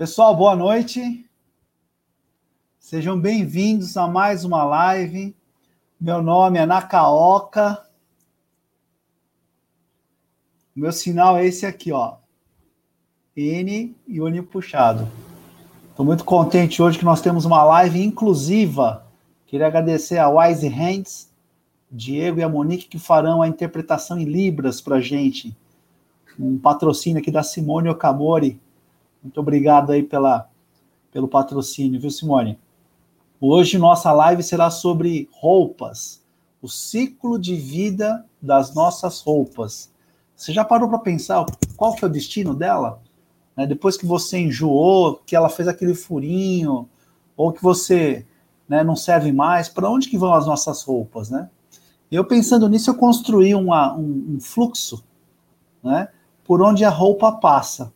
Pessoal, boa noite. Sejam bem-vindos a mais uma live. Meu nome é Nakaoka. Meu sinal é esse aqui, ó. N e Uni puxado. Estou muito contente hoje que nós temos uma live inclusiva. Queria agradecer a Wise Hands, Diego e a Monique que farão a interpretação em Libras para gente. Um patrocínio aqui da Simone Okamori. Muito obrigado aí pela, pelo patrocínio, viu, Simone? Hoje nossa live será sobre roupas, o ciclo de vida das nossas roupas. Você já parou para pensar qual foi o destino dela? Né? Depois que você enjoou, que ela fez aquele furinho, ou que você né, não serve mais, para onde que vão as nossas roupas, né? Eu pensando nisso, eu construí uma, um, um fluxo, né, por onde a roupa passa.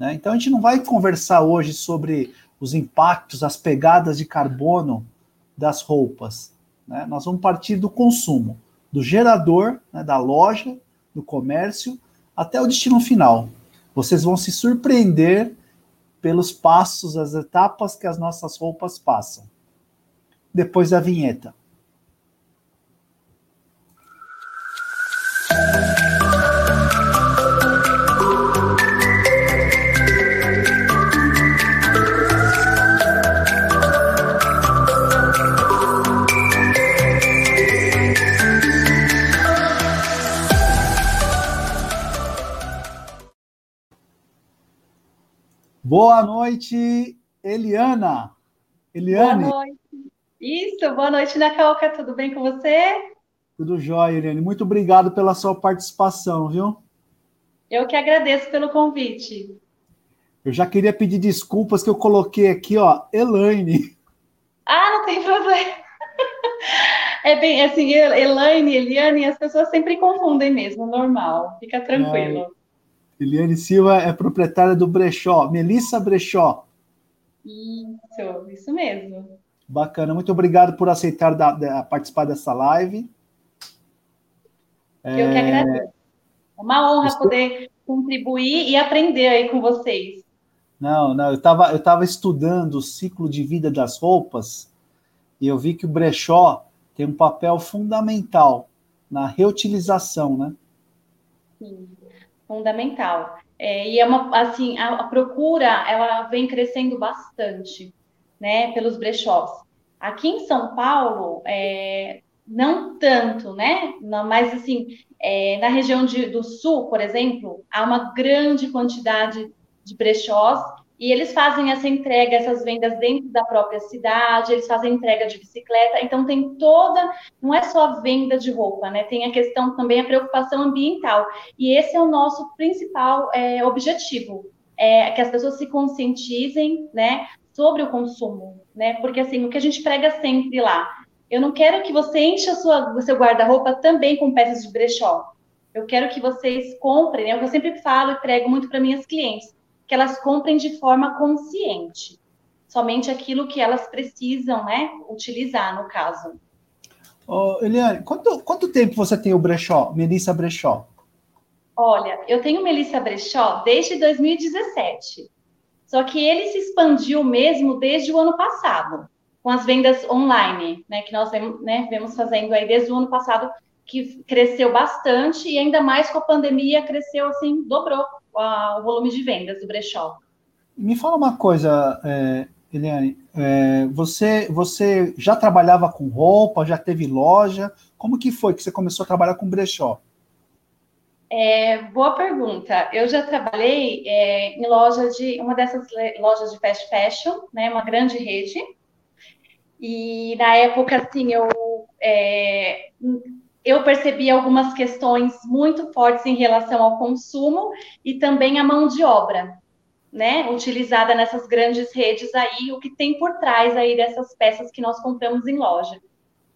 Né? Então a gente não vai conversar hoje sobre os impactos, as pegadas de carbono das roupas. Né? Nós vamos partir do consumo, do gerador, né, da loja, do comércio, até o destino final. Vocês vão se surpreender pelos passos, as etapas que as nossas roupas passam. Depois da vinheta. Boa noite, Eliana. Eliane. Boa noite. Isso, boa noite, Nacaoca. Tudo bem com você? Tudo jóia, Eliane. Muito obrigado pela sua participação, viu? Eu que agradeço pelo convite. Eu já queria pedir desculpas que eu coloquei aqui, ó, Elaine. Ah, não tem problema. É bem assim, Elaine, Eliane, as pessoas sempre confundem mesmo, normal. Fica tranquilo. É. Eliane Silva é proprietária do Brechó, Melissa Brechó. Isso, isso mesmo. Bacana, muito obrigado por aceitar da, da, participar dessa live. Eu é... que agradeço. É uma honra Estou... poder contribuir e aprender aí com vocês. Não, não, eu estava eu tava estudando o ciclo de vida das roupas e eu vi que o brechó tem um papel fundamental na reutilização, né? Sim fundamental. É, e é uma, assim, a, a, procura, ela vem crescendo bastante, né, pelos brechós. Aqui em São Paulo, é, não tanto, né, não, mas assim, é, na região de, do sul, por exemplo, há uma grande quantidade de brechós e eles fazem essa entrega, essas vendas dentro da própria cidade, eles fazem entrega de bicicleta, então tem toda, não é só a venda de roupa, né? Tem a questão também a preocupação ambiental. E esse é o nosso principal é, objetivo, é que as pessoas se conscientizem, né, sobre o consumo, né? Porque assim, o que a gente prega sempre lá, eu não quero que você encha sua, o seu guarda-roupa também com peças de brechó. Eu quero que vocês comprem, né? É o que eu sempre falo e prego muito para minhas clientes que elas comprem de forma consciente, somente aquilo que elas precisam, né, utilizar no caso. Oh, Eliane, quanto, quanto tempo você tem o brechó, Melissa Brechó? Olha, eu tenho Melissa Brechó desde 2017. Só que ele se expandiu mesmo desde o ano passado, com as vendas online, né, que nós né, vemos fazendo aí desde o ano passado, que cresceu bastante e ainda mais com a pandemia cresceu assim, dobrou a, o volume de vendas do brechó. Me fala uma coisa, é, Eliane, é, você, você já trabalhava com roupa, já teve loja? Como que foi que você começou a trabalhar com brechó? É, boa pergunta. Eu já trabalhei é, em loja de uma dessas lojas de fast fashion, né, uma grande rede. E na época, assim, eu é, eu percebi algumas questões muito fortes em relação ao consumo e também à mão de obra, né, utilizada nessas grandes redes aí, o que tem por trás aí dessas peças que nós compramos em loja.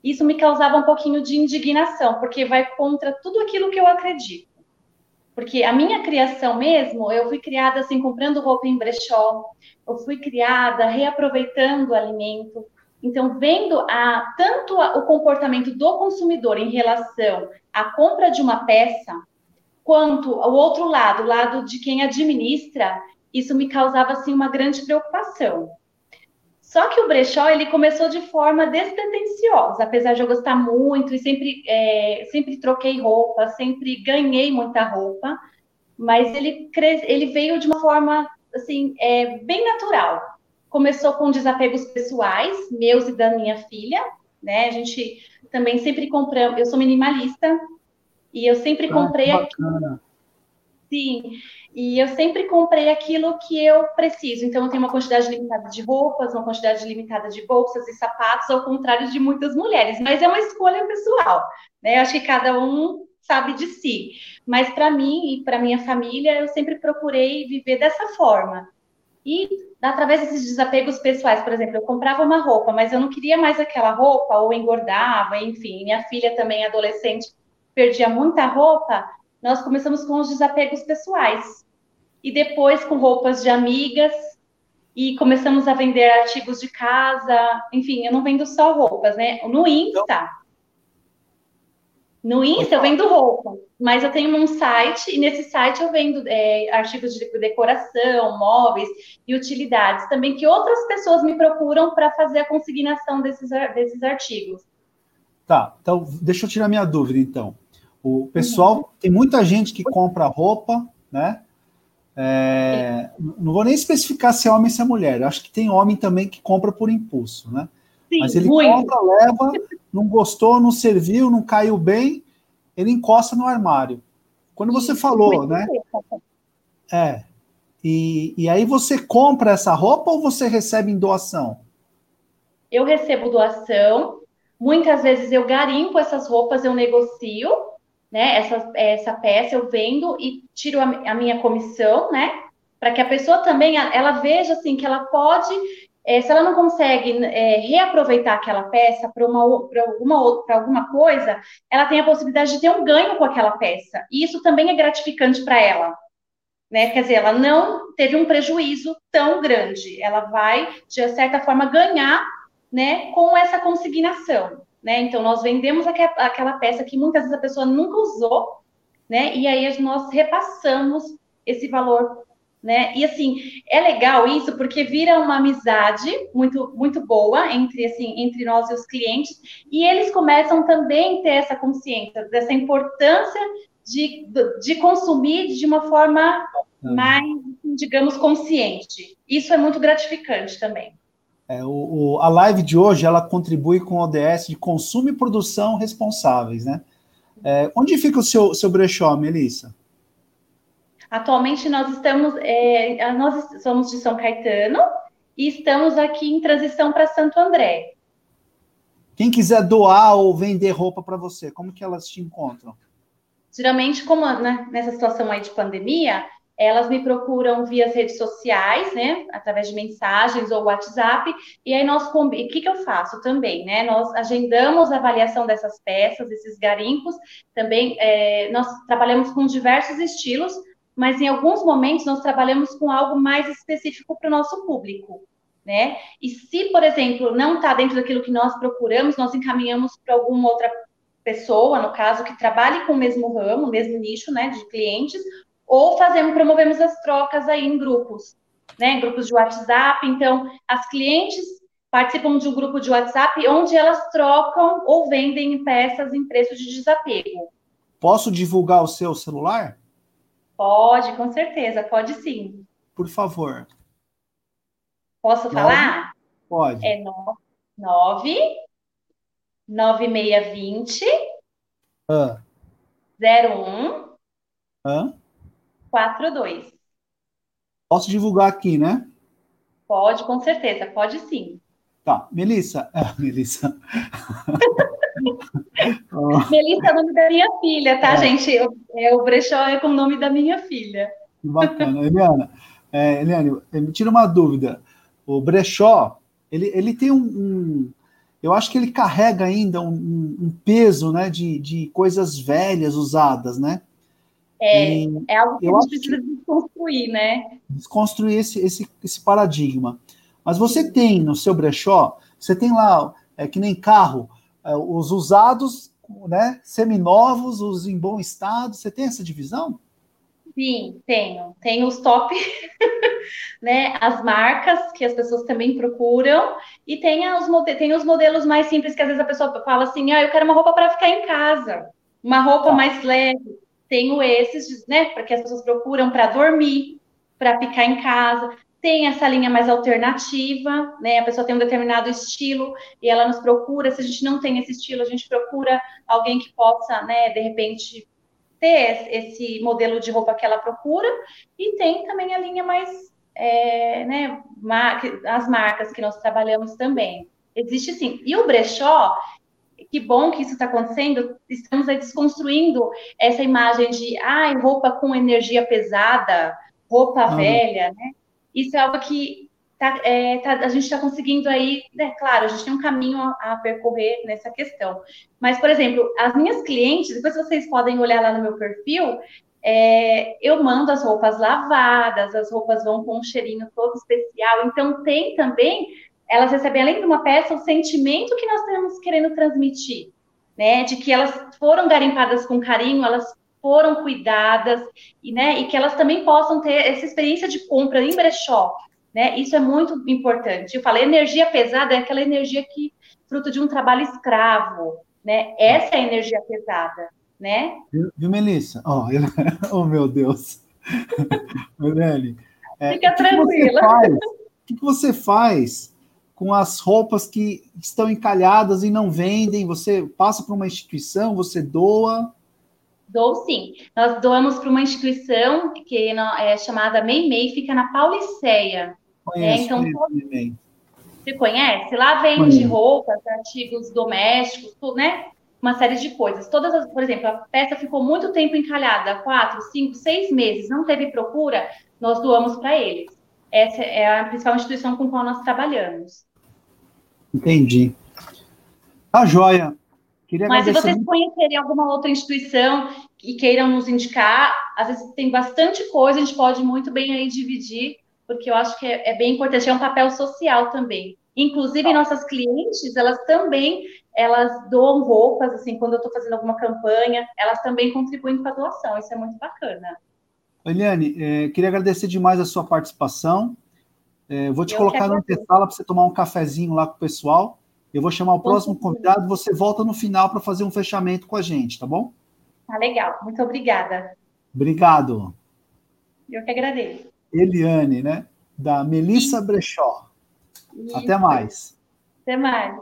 Isso me causava um pouquinho de indignação, porque vai contra tudo aquilo que eu acredito. Porque a minha criação mesmo, eu fui criada assim, comprando roupa em brechó, eu fui criada reaproveitando alimento, então, vendo a, tanto a, o comportamento do consumidor em relação à compra de uma peça, quanto o outro lado, o lado de quem administra, isso me causava assim uma grande preocupação. Só que o brechó ele começou de forma despretensiosa, apesar de eu gostar muito e sempre, é, sempre troquei roupa, sempre ganhei muita roupa, mas ele, ele veio de uma forma assim é, bem natural. Começou com desapegos pessoais, meus e da minha filha, né? A gente também sempre compramos. Eu sou minimalista e eu sempre ah, comprei. Bacana. Sim, e eu sempre comprei aquilo que eu preciso. Então, eu tenho uma quantidade limitada de roupas, uma quantidade limitada de bolsas e sapatos, ao contrário de muitas mulheres. Mas é uma escolha pessoal, né? Eu acho que cada um sabe de si. Mas para mim e para minha família, eu sempre procurei viver dessa forma. E através desses desapegos pessoais, por exemplo, eu comprava uma roupa, mas eu não queria mais aquela roupa, ou engordava, enfim. Minha filha também, adolescente, perdia muita roupa. Nós começamos com os desapegos pessoais e depois com roupas de amigas e começamos a vender artigos de casa, enfim, eu não vendo só roupas, né? No Insta, no Insta eu vendo roupa, mas eu tenho um site e nesse site eu vendo é, artigos de decoração, móveis e utilidades também que outras pessoas me procuram para fazer a consignação desses, desses artigos. Tá, então deixa eu tirar minha dúvida então. O pessoal, uhum. tem muita gente que compra roupa, né? É, não vou nem especificar se é homem ou se é mulher. Eu acho que tem homem também que compra por impulso, né? Sim, Mas ele muito. compra, leva, não gostou, não serviu, não caiu bem, ele encosta no armário. Quando você falou, né? É. E, e aí você compra essa roupa ou você recebe em doação? Eu recebo doação. Muitas vezes eu garimpo essas roupas, eu negocio né? Essa, essa peça eu vendo e tiro a, a minha comissão, né? Para que a pessoa também ela veja assim que ela pode, é, se ela não consegue é, reaproveitar aquela peça para uma para alguma alguma coisa, ela tem a possibilidade de ter um ganho com aquela peça. E isso também é gratificante para ela. Né? Quer dizer, ela não teve um prejuízo tão grande. Ela vai, de certa forma, ganhar né, com essa consignação né? Então, nós vendemos aquela peça que muitas vezes a pessoa nunca usou, né? E aí nós repassamos esse valor, né? E assim, é legal isso porque vira uma amizade muito muito boa entre assim, entre nós e os clientes, e eles começam também a ter essa consciência dessa importância de, de consumir de uma forma uhum. mais, digamos, consciente. Isso é muito gratificante também. É, o, o, a live de hoje ela contribui com o ODS de consumo e produção responsáveis, né? É, onde fica o seu, seu brechó, Melissa? Atualmente nós estamos, é, nós somos de São Caetano e estamos aqui em transição para Santo André. Quem quiser doar ou vender roupa para você, como que elas te encontram? Geralmente, como né, nessa situação aí de pandemia, elas me procuram via as redes sociais, né, através de mensagens ou WhatsApp, e aí nós, o que, que eu faço também, né, nós agendamos a avaliação dessas peças, esses garimpos, também é, nós trabalhamos com diversos estilos, mas em alguns momentos nós trabalhamos com algo mais específico para o nosso público, né, e se, por exemplo, não está dentro daquilo que nós procuramos, nós encaminhamos para alguma outra pessoa, no caso, que trabalhe com o mesmo ramo, o mesmo nicho, né, de clientes, ou fazemos, promovemos as trocas aí em grupos, né, em grupos de WhatsApp. Então, as clientes participam de um grupo de WhatsApp onde elas trocam ou vendem peças em preço de desapego. Posso divulgar o seu celular? Pode, com certeza, pode sim. Por favor. Posso nove? falar? Pode. É 9 9620 ah. 01 ah. 42. Posso divulgar aqui, né? Pode, com certeza, pode sim. Tá, Melissa. É, Melissa. Melissa é o nome da minha filha, tá, é. gente? É, o brechó é com o nome da minha filha. Que bacana. Eliana, é, Eliane, me tira uma dúvida. O brechó, ele, ele tem um, um eu acho que ele carrega ainda um, um, peso né, de, de coisas velhas usadas, né? É, é algo que a gente precisa desconstruir, né? Desconstruir esse, esse, esse paradigma. Mas você tem no seu brechó, você tem lá, é que nem carro, é, os usados, né, seminovos, os em bom estado, você tem essa divisão? Sim, tenho. Tenho os top, né? As marcas que as pessoas também procuram e tem os, tem os modelos mais simples que às vezes a pessoa fala assim, ah, eu quero uma roupa para ficar em casa, uma roupa tá. mais leve. Tenho esses, né? Porque as pessoas procuram para dormir, para ficar em casa. Tem essa linha mais alternativa, né? A pessoa tem um determinado estilo e ela nos procura. Se a gente não tem esse estilo, a gente procura alguém que possa, né, de repente ter esse modelo de roupa que ela procura, e tem também a linha mais, é, né, as marcas que nós trabalhamos também. Existe sim. E o brechó, que bom que isso está acontecendo, estamos aí desconstruindo essa imagem de ah, roupa com energia pesada, roupa ah, velha, né? Isso é algo que tá, é, tá, a gente está conseguindo aí, né, claro, a gente tem um caminho a, a, percorrer nessa questão. Mas, por exemplo, as minhas clientes, depois vocês podem olhar lá no meu perfil, é, eu mando as roupas lavadas, as roupas vão com um cheirinho todo especial. Então, tem também, elas recebem, além de uma peça, o sentimento que nós estamos querendo transmitir, né? De que elas foram garimpadas com carinho, elas foram cuidadas, e, né, e que elas também possam ter essa experiência de compra em brechó, né? Isso é muito importante. Eu falei, energia pesada é aquela energia que fruto de um trabalho escravo, né? Essa é a energia pesada, né? Viu, viu Melissa? Oh, eu... oh, meu Deus. Melanie, é, Fica tranquila. o que você faz com as roupas que estão encalhadas e não vendem? Você passa para uma instituição, você doa? Dou sim. Nós doamos para uma instituição que é chamada Meimei, fica na Pauliceia. Conheço, é, então, Você conhece? Lá vende conheço. roupas, artigos domésticos, tudo, né? Uma série de coisas. Todas as, por exemplo, a peça ficou muito tempo encalhada, quatro, cinco, seis meses, não teve procura, nós doamos para eles. Essa é a principal instituição com a qual nós trabalhamos. Entendi. Tá joia. Queria Mas se vocês conhecerem alguma outra instituição e queiram nos indicar, às vezes tem bastante coisa, a gente pode muito bem aí dividir porque eu acho que é, é bem importante, é um papel social também. Inclusive, nossas clientes, elas também, elas doam roupas, assim, quando eu estou fazendo alguma campanha, elas também contribuem com a doação, isso é muito bacana. Eliane, é, queria agradecer demais a sua participação. É, vou te eu colocar no sala para você tomar um cafezinho lá com o pessoal. Eu vou chamar o próximo convidado, você volta no final para fazer um fechamento com a gente, tá bom? Tá legal, muito obrigada. Obrigado. Eu que agradeço. Eliane, né? Da Melissa Brechó. Isso. Até mais. Até mais.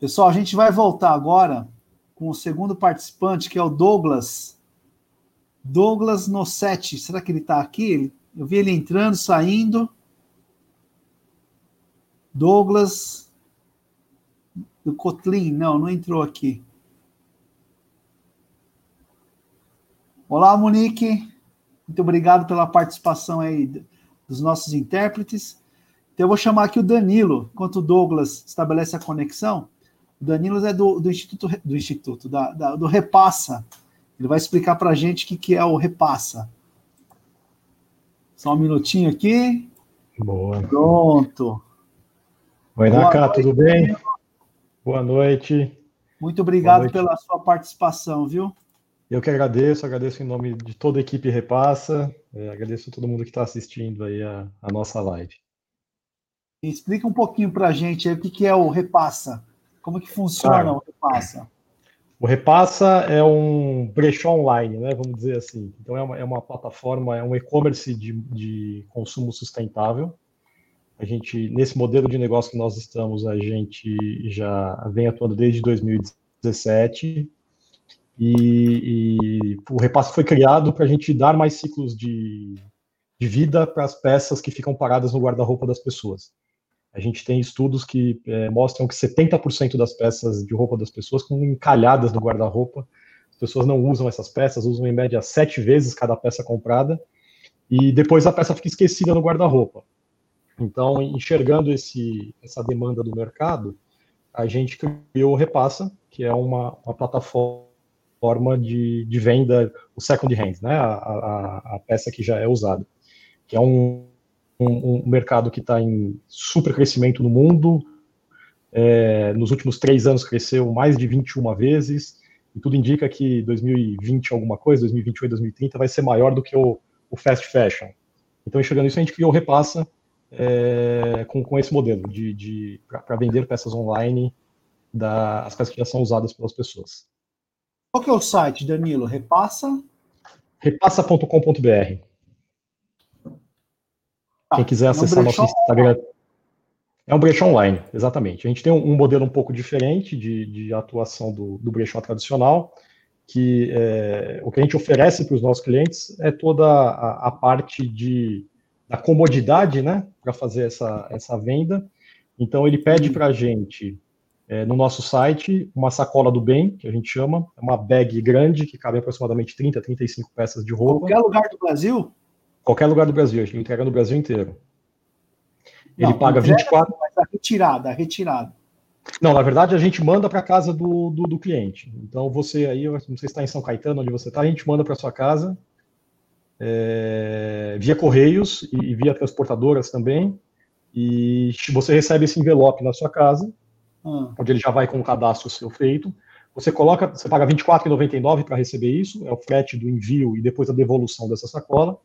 Pessoal, a gente vai voltar agora com o segundo participante, que é o Douglas. Douglas Nossetti. Será que ele está aqui? Eu vi ele entrando, saindo. Douglas do Kotlin. Não, não entrou aqui. Olá, Monique. Muito obrigado pela participação aí dos nossos intérpretes. Então, eu vou chamar aqui o Danilo, enquanto o Douglas estabelece a conexão. O Danilo é do, do Instituto, do Instituto da, da, do Repassa. Ele vai explicar para a gente o que, que é o Repassa. Só um minutinho aqui. Boa. Pronto. Oi, Naka, tudo bem? Boa noite. Muito obrigado noite. pela sua participação, viu? Eu que agradeço, agradeço em nome de toda a equipe Repassa, é, agradeço a todo mundo que está assistindo aí a, a, nossa live. Explica um pouquinho para a gente aí o que, que é o Repassa, como que funciona claro. o Repassa. O Repassa é um brechó online, né, vamos dizer assim. Então é uma, é uma plataforma, é um e-commerce de, de consumo sustentável. A gente, nesse modelo de negócio que nós estamos, a gente já vem atuando desde 2017 e, e o repasse foi criado para a gente dar mais ciclos de, de vida para as peças que ficam paradas no guarda-roupa das pessoas. A gente tem estudos que é, mostram que 70% das peças de roupa das pessoas estão encalhadas no guarda-roupa. As pessoas não usam essas peças, usam em média sete vezes cada peça comprada, e depois a peça fica esquecida no guarda-roupa. Então, enxergando esse, essa demanda do mercado, a gente criou o Repassa, que é uma, uma plataforma forma de, de venda, o second hand, né, a, a, a peça que já é usada, que é um, um, um mercado que está em super crescimento no mundo, é, nos últimos três anos cresceu mais de 21 vezes, e tudo indica que 2020 alguma coisa, 2028, 2030 vai ser maior do que o, o fast fashion. Então, enxergando isso, a gente criou o Repassa é, com, com esse modelo de, de para vender peças online das peças que já são usadas pelas pessoas. Qual que é o site, Danilo? Repassa? Repassa.com.br. Quem ah, quiser acessar é um nosso Instagram. É um brechó online, exatamente. A gente tem um, um modelo um pouco diferente de, de atuação do, do brechó tradicional, que é, o que a gente oferece para os nossos clientes é toda a, a parte de, da comodidade, né, para fazer essa, essa venda. Então, ele pede para a gente, é, no nosso site, uma sacola do bem, que a gente chama, é uma bag grande, que cabe aproximadamente 30, 35 peças de roupa. Qualquer lugar do Brasil? Qualquer lugar do Brasil, a gente entrega no Brasil inteiro. Ele não, paga 24. Mas a retirada, a retirada. Não, na verdade a gente manda para casa do, do, do, cliente. Então você aí, não sei se está em São Caetano, onde você está, a gente manda para sua casa é, via correios e, via transportadoras também. E você recebe esse envelope na sua casa, ah. onde ele já vai com o cadastro seu feito. Você coloca, você paga R$ 24,99 para receber isso, é o frete do envio e depois a devolução dessa sacola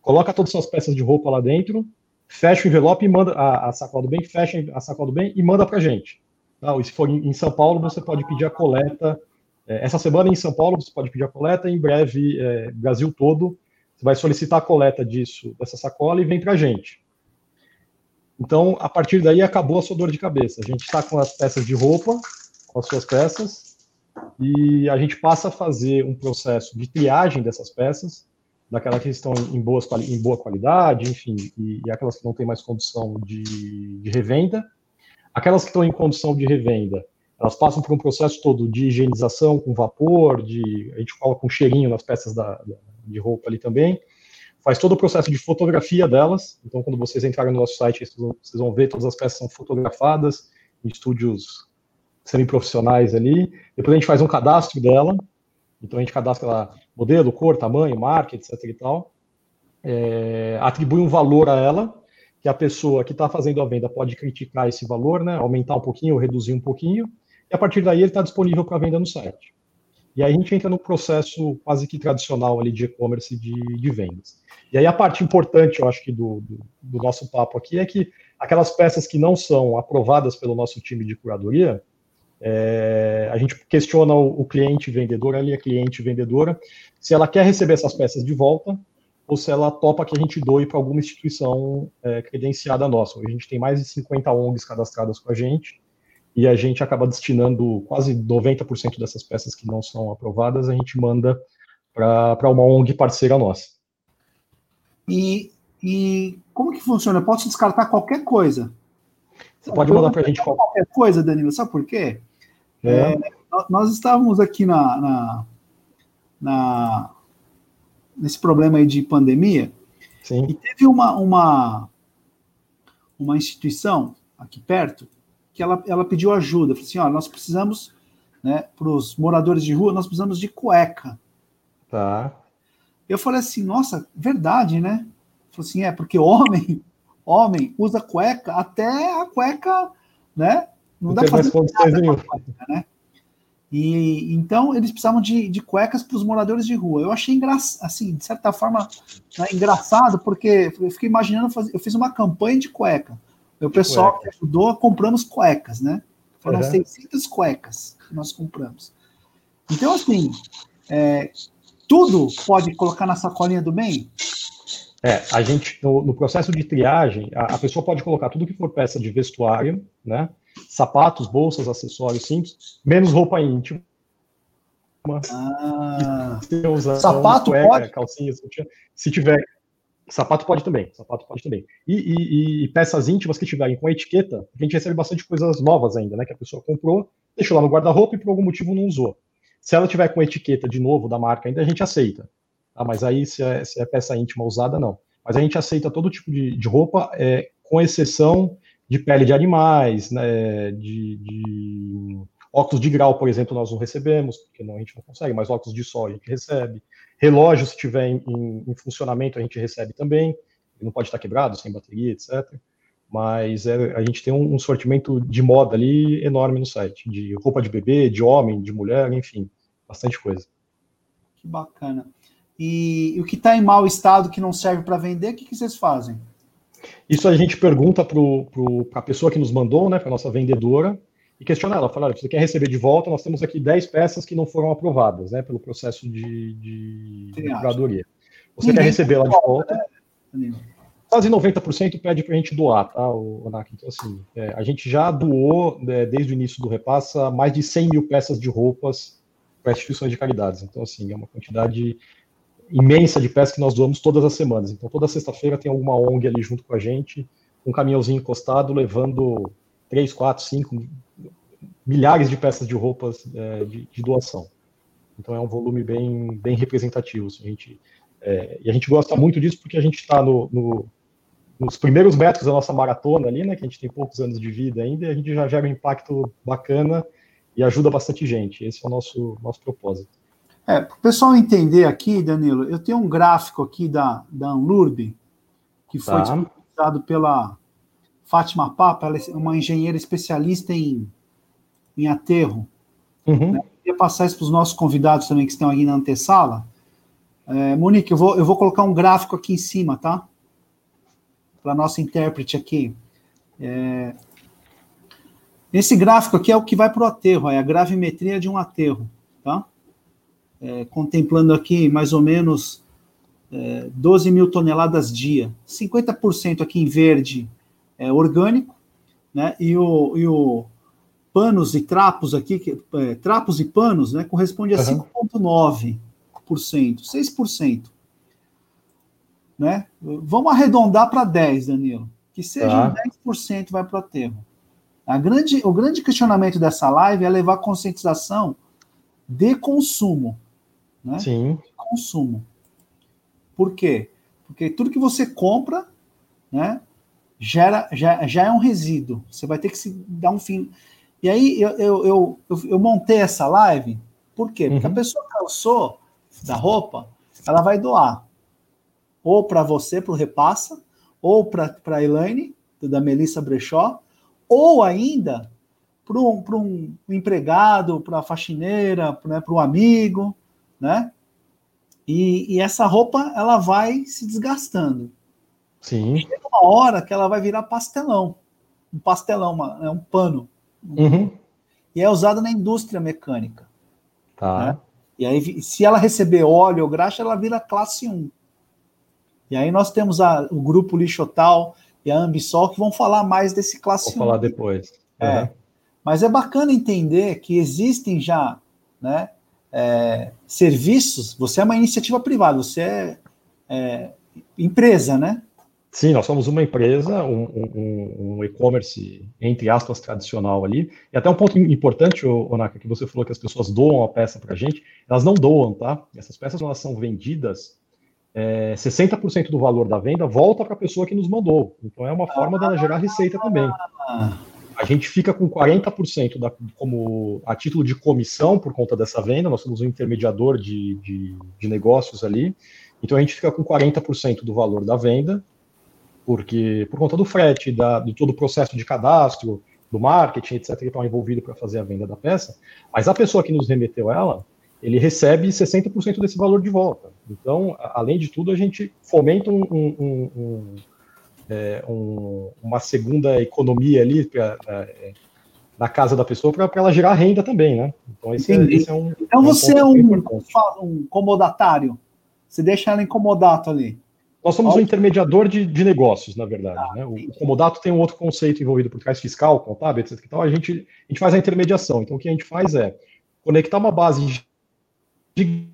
coloca todas as suas peças de roupa lá dentro, fecha o envelope e manda a, a sacola do bem, fecha a sacola do bem e manda para gente. Tá? E se for em, em, São Paulo, você pode pedir a coleta. É, essa semana em São Paulo você pode pedir a coleta, em breve, é, Brasil todo, você vai solicitar a coleta disso, dessa sacola e vem para a gente. Então, a partir daí, acabou a sua dor de cabeça. A gente está com as peças de roupa, com as suas peças, e a gente passa a fazer um processo de triagem dessas peças, daquelas que estão em, boas, em boa qualidade, enfim, e, e, aquelas que não têm mais condição de, de, revenda. Aquelas que estão em condição de revenda, elas passam por um processo todo de higienização com vapor, de, a gente coloca um cheirinho nas peças da, da, de roupa ali também, faz todo o processo de fotografia delas, então quando vocês entrarem no nosso site, vocês vão ver todas as peças são fotografadas em estúdios semi-profissionais ali, depois a gente faz um cadastro dela, então a gente cadastra lá modelo, cor, tamanho, marca, etc. e tal. É, atribui um valor a ela, que a pessoa que está fazendo a venda pode criticar esse valor, né, aumentar um pouquinho ou reduzir um pouquinho, e a partir daí ele está disponível para venda no site. E aí a gente entra no processo quase que tradicional ali de e-commerce de, de, vendas. E aí a parte importante, eu acho que do, do, do nosso papo aqui é que aquelas peças que não são aprovadas pelo nosso time de curadoria, é, a gente questiona o, o, cliente vendedor, ali a cliente vendedora, se ela quer receber essas peças de volta ou se ela topa que a gente doe para alguma instituição é, credenciada nossa. A gente tem mais de 50 ONGs cadastradas com a gente e a gente acaba destinando quase 90% dessas peças que não são aprovadas, a gente manda para uma ONG parceira nossa. E, e como que funciona? Eu posso descartar qualquer coisa? Você pode mandar para a gente qualquer coisa, Danilo, sabe por quê? É. É, nós estávamos aqui na, na, na, nesse problema aí de pandemia Sim. e teve uma, uma, uma instituição aqui perto que ela, ela pediu ajuda. Falou assim: ó, nós precisamos, né, para os moradores de rua, nós precisamos de cueca. Tá. Eu falei assim: nossa, verdade, né? Falei assim: é, porque homem, homem usa cueca até a cueca, né? Não, não dá para fazer nada cueca, né? E então eles precisavam de, de cuecas para os moradores de rua. Eu achei engraçado, assim, de certa forma, né, engraçado, porque eu fiquei imaginando, eu fiz uma campanha de cueca. O pessoal cueca. que ajudou, compramos cuecas, né? Foram uhum. 600 cuecas que nós compramos. Então, assim, é, tudo pode colocar na sacolinha do bem? É, a gente, no, no processo de triagem, a, a, pessoa pode colocar tudo que for peça de vestuário, né? Sapatos, bolsas, acessórios simples, menos roupa íntima. Ah, sapato cueca, pode? Calcinha, se tiver. Sapato pode também, sapato pode também. E, e, e, peças íntimas que tiverem com etiqueta, a gente recebe bastante coisas novas ainda, né? Que a pessoa comprou, deixou lá no guarda-roupa e por algum motivo não usou. Se ela tiver com etiqueta de novo da marca ainda, a gente aceita. Tá? Mas aí, se é, se é peça íntima usada, não. Mas a gente aceita todo tipo de, de roupa, é, com exceção de pele de animais, né, de, de, óculos de grau, por exemplo, nós não recebemos, porque não, a gente não consegue, mas óculos de sol a gente recebe. Relógio, se tiver em, em, em funcionamento, a gente recebe também. Ele não pode estar quebrado, sem bateria, etc. Mas é, a gente tem um, um, sortimento de moda ali enorme no site, de roupa de bebê, de homem, de mulher, enfim. bastante coisa. Que bacana. E, e o que está em mau estado, que não serve para vender, o que, que vocês fazem? Isso a gente pergunta para a pessoa que nos mandou, né, para a nossa vendedora, e questiona ela, fala, você quer receber de volta, nós temos aqui 10 peças que não foram aprovadas, né, pelo processo de, de, curadoria. Você Ninguém quer receber ela de volta? Né? Quase 90% pede para a gente doar, tá, o Onak? Então, assim, é, a gente já doou, né, desde o início do Repassa, mais de 100 mil peças de roupas para instituições de caridades. Então, assim, é uma quantidade imensa de peças que nós doamos todas as semanas. Então, toda sexta-feira tem alguma ONG ali junto com a gente, um caminhãozinho encostado, levando 3, 4, 5 milhares de peças de roupas é, de, de, doação. Então, é um volume bem, bem representativo. Assim, a gente, é, e a gente gosta muito disso porque a gente está no, no, nos primeiros metros da nossa maratona ali, né, que a gente tem poucos anos de vida ainda, e a gente já gera um impacto bacana e ajuda bastante gente. Esse é o nosso, nosso propósito. É, para o pessoal entender aqui, Danilo, eu tenho um gráfico aqui da, da Anlurb, que foi tá. disponibilizado pela Fátima Papa, ela é uma engenheira especialista em, em aterro. Uhum. Né? Eu queria passar isso para os nossos convidados também que estão aqui na antessala. É, Monique, eu vou, eu vou colocar um gráfico aqui em cima, tá? Para a nossa intérprete aqui. É, esse gráfico aqui é o que vai para o aterro, é a gravimetria de um aterro, tá? é, contemplando aqui mais ou menos é, 12 mil toneladas dia. 50% aqui em verde é orgânico, né? E o, e o panos e trapos aqui, que, é, trapos e panos, né, corresponde a uhum. 5,9%, 6%. Né? Vamos arredondar para 10, Danilo. Que seja tá. 10% vai para o aterro. A grande, o grande questionamento dessa live é levar conscientização de consumo né? Sim. Consumo. Por quê? Porque tudo que você compra, né, gera, já, já é um resíduo. Você vai ter que se dar um fim. E aí eu, eu, eu, eu, montei essa live, por quê? Porque uhum. a pessoa calçou da roupa, ela vai doar. Ou para você, para o Repassa, ou para a Elaine, da Melissa Brechó, ou ainda para um, um empregado, para a faxineira, né, para um amigo, né? E, e, essa roupa ela vai se desgastando. Sim. Chega uma hora que ela vai virar pastelão, um pastelão, uma, né, um pano. Uhum. E é usada na indústria mecânica. Tá. Né? E aí, se ela receber óleo ou graxa, ela vira classe 1. E aí nós temos a, o grupo Lixotal e a Ambisol que vão falar mais desse classe Vou 1. Vou falar depois. Uhum. É. Mas é bacana entender que existem já né, é, serviços, você é uma iniciativa privada, você é, é empresa, né? Sim, nós somos uma empresa, um, um, um e-commerce, entre aspas, tradicional ali. E até um ponto importante, Onaka, que você falou que as pessoas doam a peça para a gente. Elas não doam, tá? Essas peças, elas são vendidas, é, 60% do valor da venda volta para a pessoa que nos mandou. Então é uma forma dela gerar receita também. A gente fica com 40% da, como a título de comissão por conta dessa venda, nós somos um intermediador de, de, de negócios ali, então a gente fica com 40% do valor da venda, porque por conta do frete, da, de todo o processo de cadastro, do marketing, etc., que estão envolvido para fazer a venda da peça, mas a pessoa que nos remeteu ela, ele recebe 60% desse valor de volta. Então, além de tudo, a gente fomenta um, um, um é, um, uma segunda economia ali pra, é, na casa da pessoa para ela gerar renda também, né? Então esse, é, esse é, um. Então você é um, um comodatário. Você deixa ela incomodato ali. Nós somos um intermediador de, de negócios, na verdade. Ah, né? O, o comodato tem um outro conceito envolvido por trás fiscal, contábil, etc. Então a gente, a gente faz a intermediação. Então o que a gente faz é conectar uma base de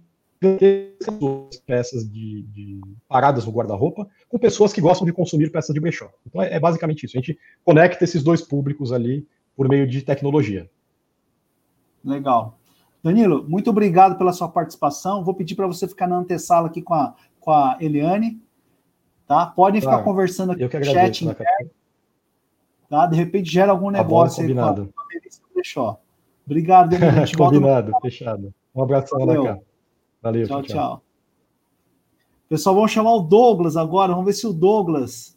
peças de, de paradas no guarda-roupa com pessoas que gostam de consumir peças de brechó. Então é, é, basicamente isso. A gente conecta esses dois públicos ali por meio de tecnologia. Legal. Danilo, muito obrigado pela sua participação. Vou pedir para você ficar na antessala aqui com a, com a Eliane. Tá? Podem ficar conversando aqui no chat. Né, tá? De repente gera algum negócio tá bom, combinado. aí com a, com a Brechó. Obrigado, Danilo. combinado, fechado. Um abraço, cá. Valeu, tchau, tchau, tchau. Pessoal, vamos chamar o Douglas agora. Vamos ver se o Douglas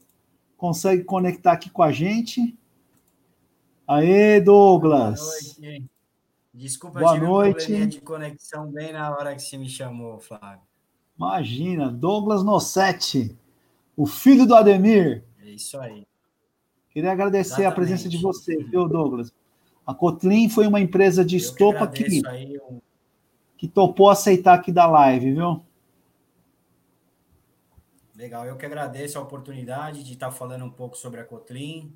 consegue conectar aqui com a gente. Aê, Douglas. Boa noite. Desculpa, Boa tive noite. um de conexão bem na hora que você me chamou, Flávio. Imagina, Douglas Nossetti, o filho do Ademir. É isso aí. Queria agradecer Exatamente. a presença de você, viu, Douglas? A Kotlin foi uma empresa de Eu que estopa que, agradeço aí, um- que topou aceitar aqui da live, viu? Legal, eu que agradeço a oportunidade de estar falando um pouco sobre a Kotlin,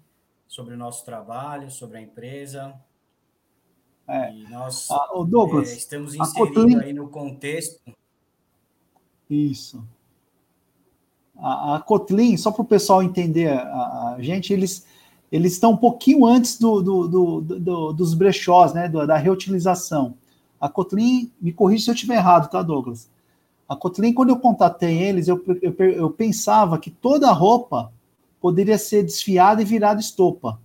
sobre o nosso trabalho, sobre a empresa. É. E nós Ah, Douglas, é, estamos inseridos Kotlin- aí no contexto. Isso. A, a Kotlin, só para o pessoal entender, a, a gente, eles eles estão um pouquinho antes do, do- do- do- dos brechós, né, da reutilização. A Kotlin, me corrija se eu estiver errado, tá, Douglas? A Kotlin, quando eu contatei eles, eu, eu, eu pensava que toda a roupa poderia ser desfiada e virada estopa,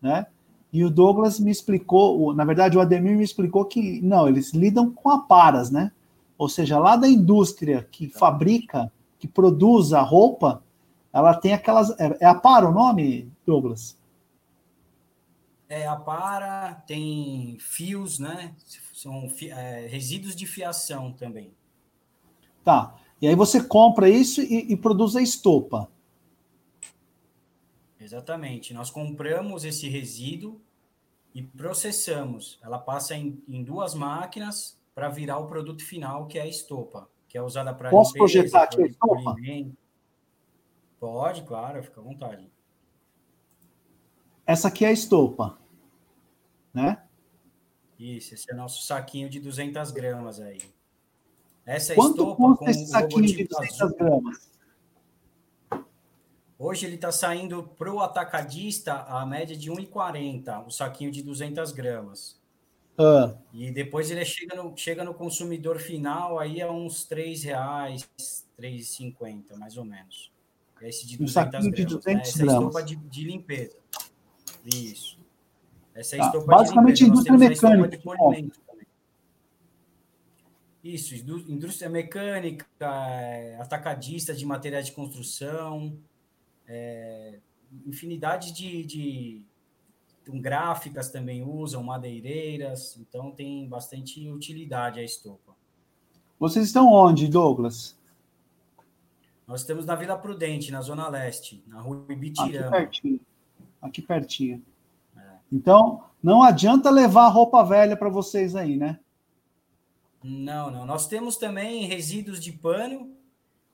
né? E o Douglas me explicou, na verdade, o Ademir me explicou que não, eles lidam com aparas, né? Ou seja, lá da indústria que fabrica, que produz a roupa, ela tem aquelas. É, é apara o nome, Douglas? É, a para, tem fios, né? São é, resíduos de fiação também. Tá. E aí você compra isso e, e produz a estopa. Exatamente. Nós compramos esse resíduo e processamos. Ela passa em, em duas máquinas para virar o produto final, que é a estopa, que é usada para Posso projetar aqui a. Pode, claro, fica à vontade. Essa aqui é a estopa. Né? Isso, esse é o nosso saquinho de 200 gramas aí. Essa Quanto estopa com custa esse saquinho de logotipo 200 azul, gramas? Hoje ele está saindo para o atacadista a média de 1,40, o saquinho de 200 gramas. Ah, E depois ele chega no, chega no consumidor final aí a uns R$ reais, R$ 3,50, mais ou menos. Esse de Um 200 saquinho de gramas. 200 né? Essa é a gramas. estopa de, de limpeza. Isso. Essa é Tá, estopa basicamente, de limpeza. Nós indústria mecânica de. Isso, indú- indústria mecânica, é, atacadista de materiais de construção, é, infinidade de, de gráficas também usam, madeireiras, então tem bastante utilidade a estopa. vocês estão onde, Douglas? Nós estamos na Vila Prudente, na Zona Leste, na rua Aqui Ibitirama. pertinho. Aqui pertinho. Então, não adianta levar roupa velha para vocês aí, né? Não, não. Nós temos também resíduos de pano,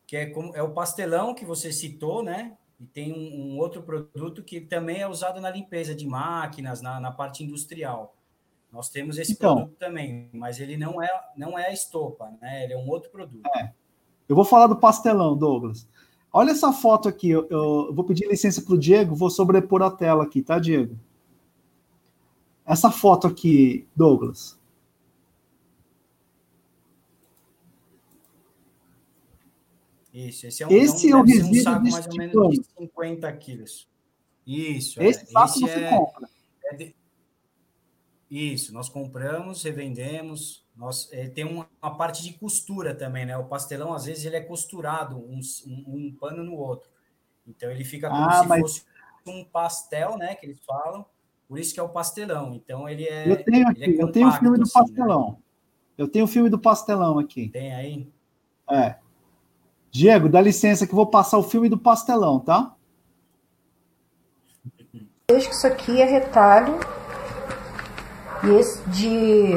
que é, como, é o pastelão que você citou, né? E tem um, um outro produto que também é usado na limpeza de máquinas, na, na parte industrial. Nós temos esse Então. produto também, mas ele não é, não é a estopa, né? Ele é um outro produto. Eu vou falar do pastelão, Douglas. Olha essa foto aqui. Eu, eu vou pedir licença para o Diego, vou sobrepor a tela aqui, tá, Diego? Essa foto aqui, Douglas. Isso, esse é um, Esse é deve resíduo saco mais ou menos de de 50 quilos. Isso, Esse é. saco Esse você é, compra. é de- Isso, nós compramos, revendemos. Nós, é, tem uma, uma parte de costura também, né? O pastelão, às vezes, ele é costurado, um, um, um pano no outro. Então, ele fica como Ah, se mas- fosse um pastel, né? Que eles falam. Por isso que é o pastelão. Então, ele é. Eu tenho é aqui, eu tenho o compacto, filme do assim, né? pastelão. Eu tenho o filme do pastelão aqui. Tem aí? É. Diego, dá licença que vou passar o filme do pastelão, tá? Vejo que isso aqui é retalho e esse de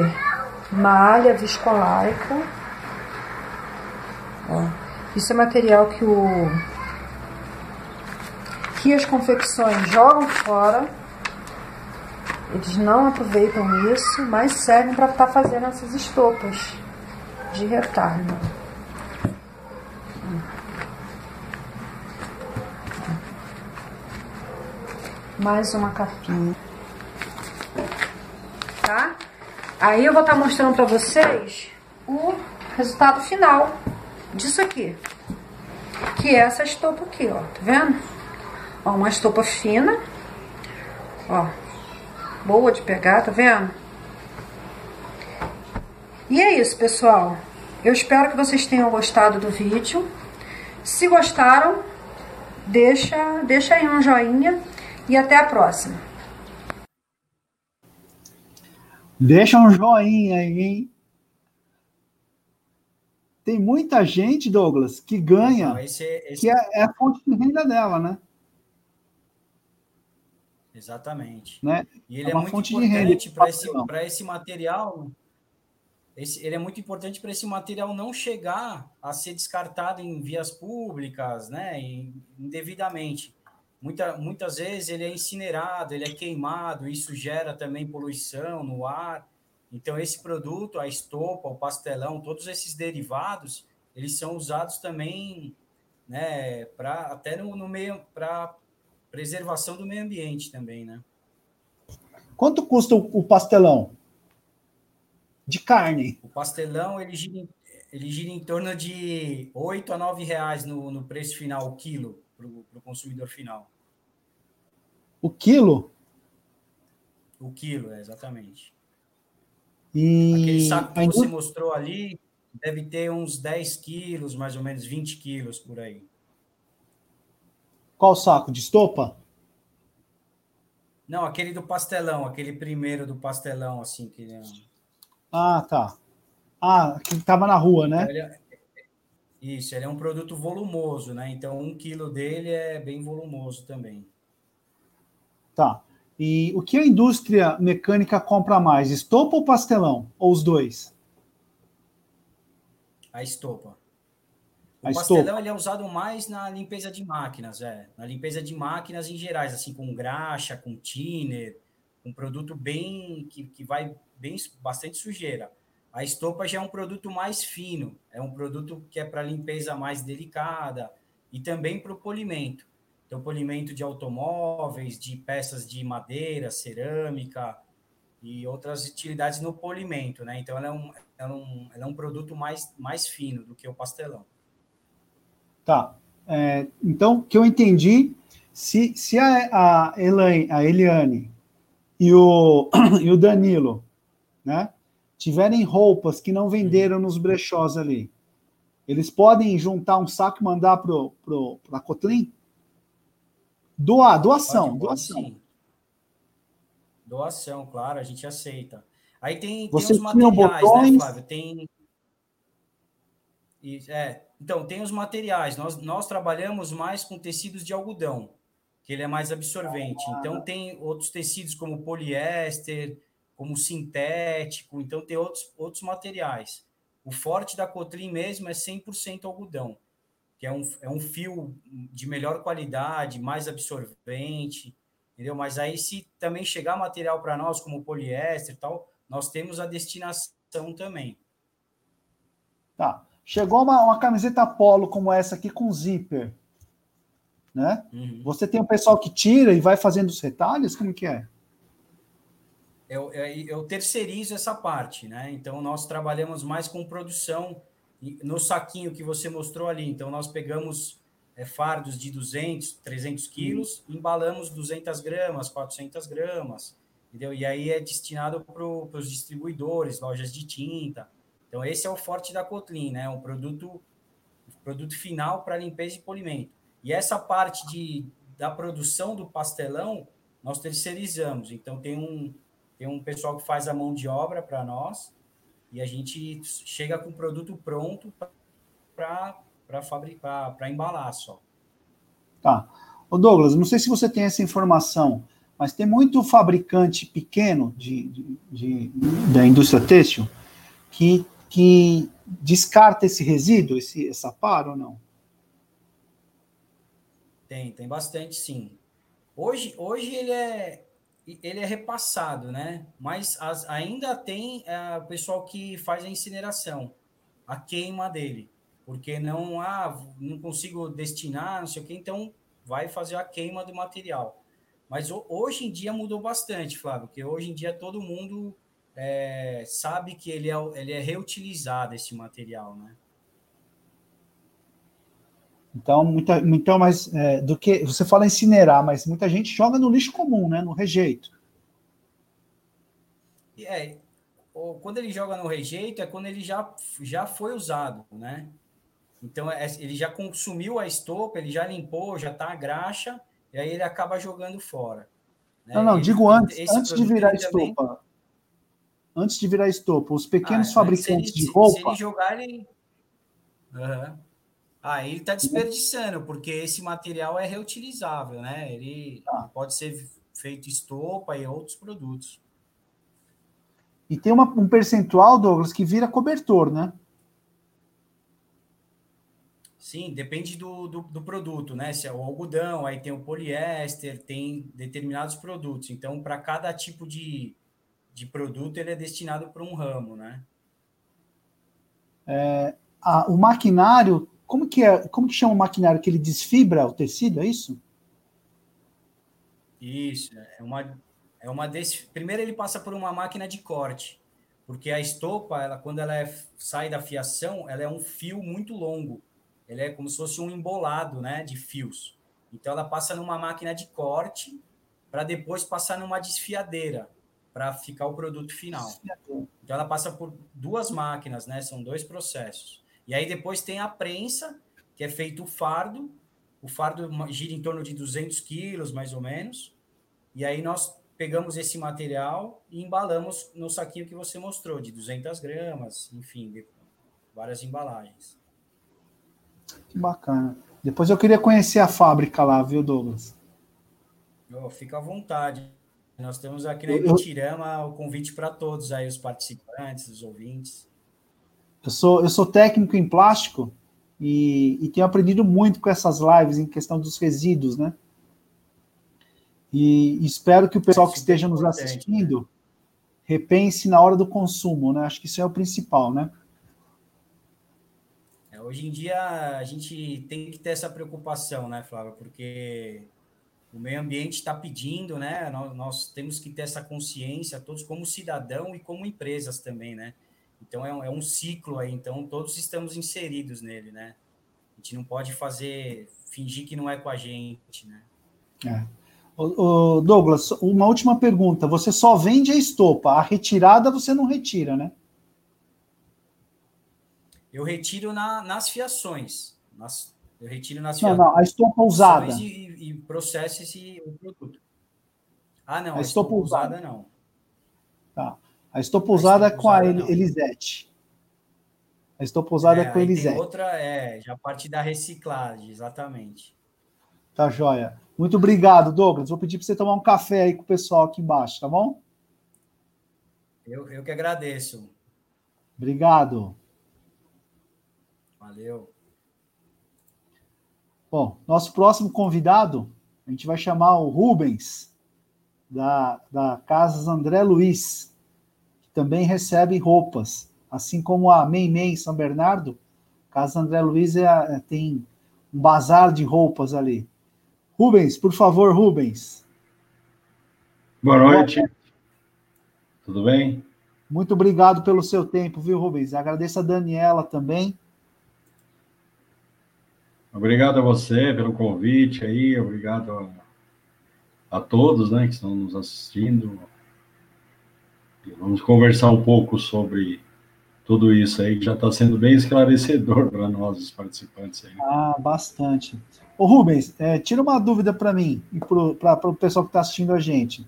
malha viscolaica. Isso é material que o que as confecções jogam fora. Eles não aproveitam isso, mas servem para estar fazendo essas estopas de retalho. Mais uma capinha. Tá? Aí eu vou estar mostrando para vocês o resultado final disso aqui. Que é essa estopa aqui, ó. Tá vendo? Ó, uma estopa fina. Ó. Boa de pegar, tá vendo? E é isso, pessoal. Eu espero que vocês tenham gostado do vídeo. Se gostaram, deixa, deixa aí um joinha e até a próxima. Deixa um joinha aí, hein? Tem muita gente, Douglas, que ganha, Não, esse, esse... que é, é, a fonte de renda dela, né? Exatamente. Né? E ele é, é muito importante para esse, esse material. Esse, ele é muito importante para esse material não chegar a ser descartado em vias públicas, né? Indevidamente. Muita, muitas vezes ele é incinerado, ele é queimado, isso gera também poluição no ar. Então, esse produto, a estopa, o pastelão, todos esses derivados, eles são usados também né, para até no, no meio para preservação do meio ambiente também, né? Quanto custa o, o pastelão de carne? O pastelão ele gira, ele gira em torno de 8 a 9 reais no, no preço final, o quilo, para o consumidor final. O quilo? O quilo, é, exatamente. E Aquele saco que você mostrou ali deve ter uns 10 quilos, mais ou menos 20 quilos por aí. Qual saco? De estopa? Não, aquele do pastelão, aquele primeiro do pastelão, assim. Que... Ah, tá. Ah, que estava na rua, né? Ele é... Isso, ele é um produto volumoso, né? Então, um quilo dele é bem volumoso também. Tá. E o que a indústria mecânica compra mais, estopa ou pastelão? Ou os dois? A estopa. O a pastelão estopa. ele é usado mais na limpeza de máquinas, é. Na limpeza de máquinas em gerais, assim, com graxa, com thinner, um produto bem que, que vai bem bastante sujeira. A estopa já é um produto mais fino, é um produto que é para limpeza mais delicada e também para o polimento. Então, polimento de automóveis, de peças de madeira, cerâmica e outras utilidades no polimento, né? Então, ela é um, ela é um, ela é um produto mais, mais fino do que o pastelão. Tá. É, então, que eu entendi, se, se a, a, Elaine, a Eliane e o, e o Danilo, né, tiverem roupas que não venderam nos brechós ali, eles podem juntar um saco e mandar para pro, a Cotlin? Doar, doação, pode, doação. Sim. Doação, claro, a gente aceita. Aí tem, tem os materiais, né, botões... né, Flávio? Tem. É, então, tem os materiais. Nós, nós trabalhamos mais com tecidos de algodão, que ele é mais absorvente. Então, tem outros tecidos como poliéster, como sintético. Então, tem outros, outros materiais. O forte da Cotrim mesmo é 100% algodão que é um, é um fio de melhor qualidade, mais absorvente, entendeu? Mas aí, se também chegar material para nós, como poliéster e tal, nós temos a destinação também. Tá. Chegou uma, uma camiseta polo como essa aqui com zíper, né? Uhum. Você tem um pessoal que tira e vai fazendo os retalhos? Como que é? Eu, eu, terceirizo essa parte, né? Então, nós trabalhamos mais com produção no saquinho que você mostrou ali. Então, nós pegamos é, fardos de 200, 300 quilos, uhum. embalamos 200 gramas, 400 gramas, entendeu? E aí é destinado para os distribuidores, lojas de tinta. Então, esse é o forte da Kotlin, né? Um produto, produto final para limpeza e polimento. E essa parte de, da produção do pastelão, nós terceirizamos. Então, tem um, tem um pessoal que faz a mão de obra para nós, e a gente chega com o produto pronto para fabricar, para embalar só. Tá. Ô Douglas, não sei se você tem essa informação, mas tem muito fabricante pequeno de, de, de da indústria têxtil que, que descarta esse resíduo, esse, essa par ou não? Tem, tem bastante sim. Hoje, hoje ele é ele é repassado, né? Mas as, ainda tem é, o pessoal que faz a incineração, a queima dele, porque não ah, não consigo destinar, não sei o que, então vai fazer a queima do material. Mas hoje em dia mudou bastante, Flávio, porque hoje em dia todo mundo é, sabe que ele é, ele é reutilizado esse material, né? Então, muita, então mas é, do que você fala incinerar, mas muita gente joga no lixo comum, né? No rejeito. É, quando ele joga no rejeito é quando ele já, já foi usado, né? Então é, ele já consumiu a estopa, ele já limpou, já tá a graxa, e aí ele acaba jogando fora. Né? Não, não, ele, digo antes, antes de virar estopa. Também... antes de virar estopa, os pequenos Ah, fabricantes se ele- de roupa. Se ele jogar, ele. Aham. Ah, ele está desperdiçando, porque esse material é reutilizável, né? Ele Tá. pode ser feito estopa e outros produtos. E tem uma- um percentual, Douglas, que vira cobertor, né? Sim, depende do, do, do produto, né? Se é o algodão, aí tem o poliéster, tem determinados produtos. Então, para cada tipo de, de produto, ele é destinado para um ramo, né? Ah, o maquinário, como que é? Como que chama o maquinário que ele desfibra o tecido? É isso? Isso, é uma, é uma desse. Primeiro ele passa por uma máquina de corte, porque a estopa, ela, quando ela é- sai da fiação, ela é um fio muito longo. Ele é como se fosse um embolado, né, de fios. Então ela passa numa máquina de corte para depois passar numa desfiadeira para ficar o produto final. Então ela passa por duas máquinas, né? São dois processos. E aí depois tem a prensa, que é feito o fardo. O fardo gira em torno de 200 quilos, mais ou menos. E aí nós pegamos esse material e embalamos no saquinho que você mostrou, de 200 gramas, enfim, várias embalagens. Que bacana. Depois eu queria conhecer a fábrica lá, viu, Douglas? Oh, fica à vontade. Nós temos aqui na Ibitirama o convite para todos aí, os participantes, os ouvintes. Eu sou, eu sou técnico em plástico e, e tenho aprendido muito com essas lives em questão dos resíduos, né? E espero que o pessoal que super esteja nos importante, assistindo repense na hora do consumo, né? Acho que isso é o principal, né? É, hoje em dia a gente tem que ter essa preocupação, né, Flávio? Porque o meio ambiente está pedindo, né? Nós, nós temos que ter essa consciência, todos como cidadão e como empresas também, né? Então é um, é um ciclo aí, então todos estamos inseridos nele, né? A gente não pode fazer, fingir que não é com a gente, né? Ô, ô, Douglas, uma última pergunta. Você só vende a estopa, a retirada você não retira, né? Eu retiro na, nas fiações, nas, eu retiro nas Não, fiações. não, a estopa usada. E, e processo esse produto. Ah, não, A a estopa estopa usada. usada não. Tá. A estopa usada é estopa com a El- não. Elisete. A estopa usada é, com a Elisete. outra é já parte da reciclagem, exatamente. Tá joia. Muito obrigado, Douglas. Vou pedir para você tomar um café aí com o pessoal aqui embaixo, tá bom? Eu, eu que agradeço. Obrigado. Valeu. Bom, nosso próximo convidado, a gente vai chamar o Rubens, da, da Casas André Luiz, também recebe roupas, assim como a Meimei em São Bernardo, Casa André Luiz é é- tem um bazar de roupas ali. Rubens, por favor, Rubens. Boa noite. Tudo bem? Muito obrigado pelo seu tempo, viu, Rubens? Agradeço a Daniela também. Obrigado a você pelo convite aí, obrigado a, a todos, né, que estão nos assistindo. Vamos conversar um pouco sobre tudo isso aí, que já está sendo bem esclarecedor para nós, os participantes aí. Ah, bastante. Ô, Rubens, é, tira uma dúvida para mim e para o pessoal que está assistindo a gente.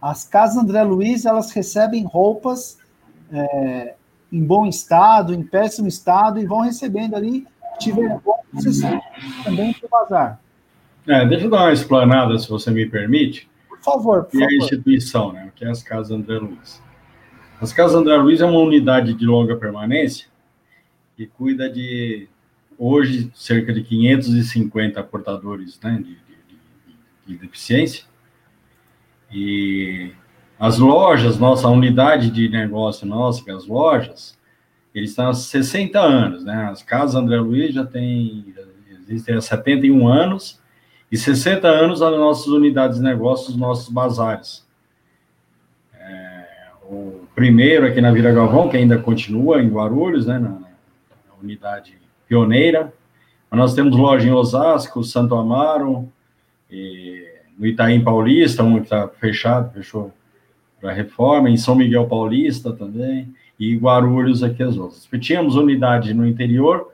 As casas André Luiz, elas recebem roupas é, em bom estado, em péssimo estado, e vão recebendo ali, tiver bom, vocês também para o bazar. É, deixa eu dar uma explanada, se você me permite. Por favor, por e a favor. instituição, né? O que é as Casas André Luiz? As Casas André Luiz é uma unidade de longa permanência que cuida de, hoje, cerca de 550 portadores né, de, de, de, de deficiência. E as lojas, nossa unidade de negócio nossa, que é as lojas, eles estão há 60 anos, né? As Casas André Luiz já tem, existem há 71 anos, e 60 anos as nossas unidades de negócios, os nossos bazares. Primeiro aqui na Vila Galvão, que ainda continua em Guarulhos, né, na, na unidade pioneira. Mas nós temos loja em Osasco, Santo Amaro, no Itaim Paulista, um que está fechado, fechou para reforma, em São Miguel Paulista também, e Guarulhos aqui as outras. Tínhamos unidade no interior,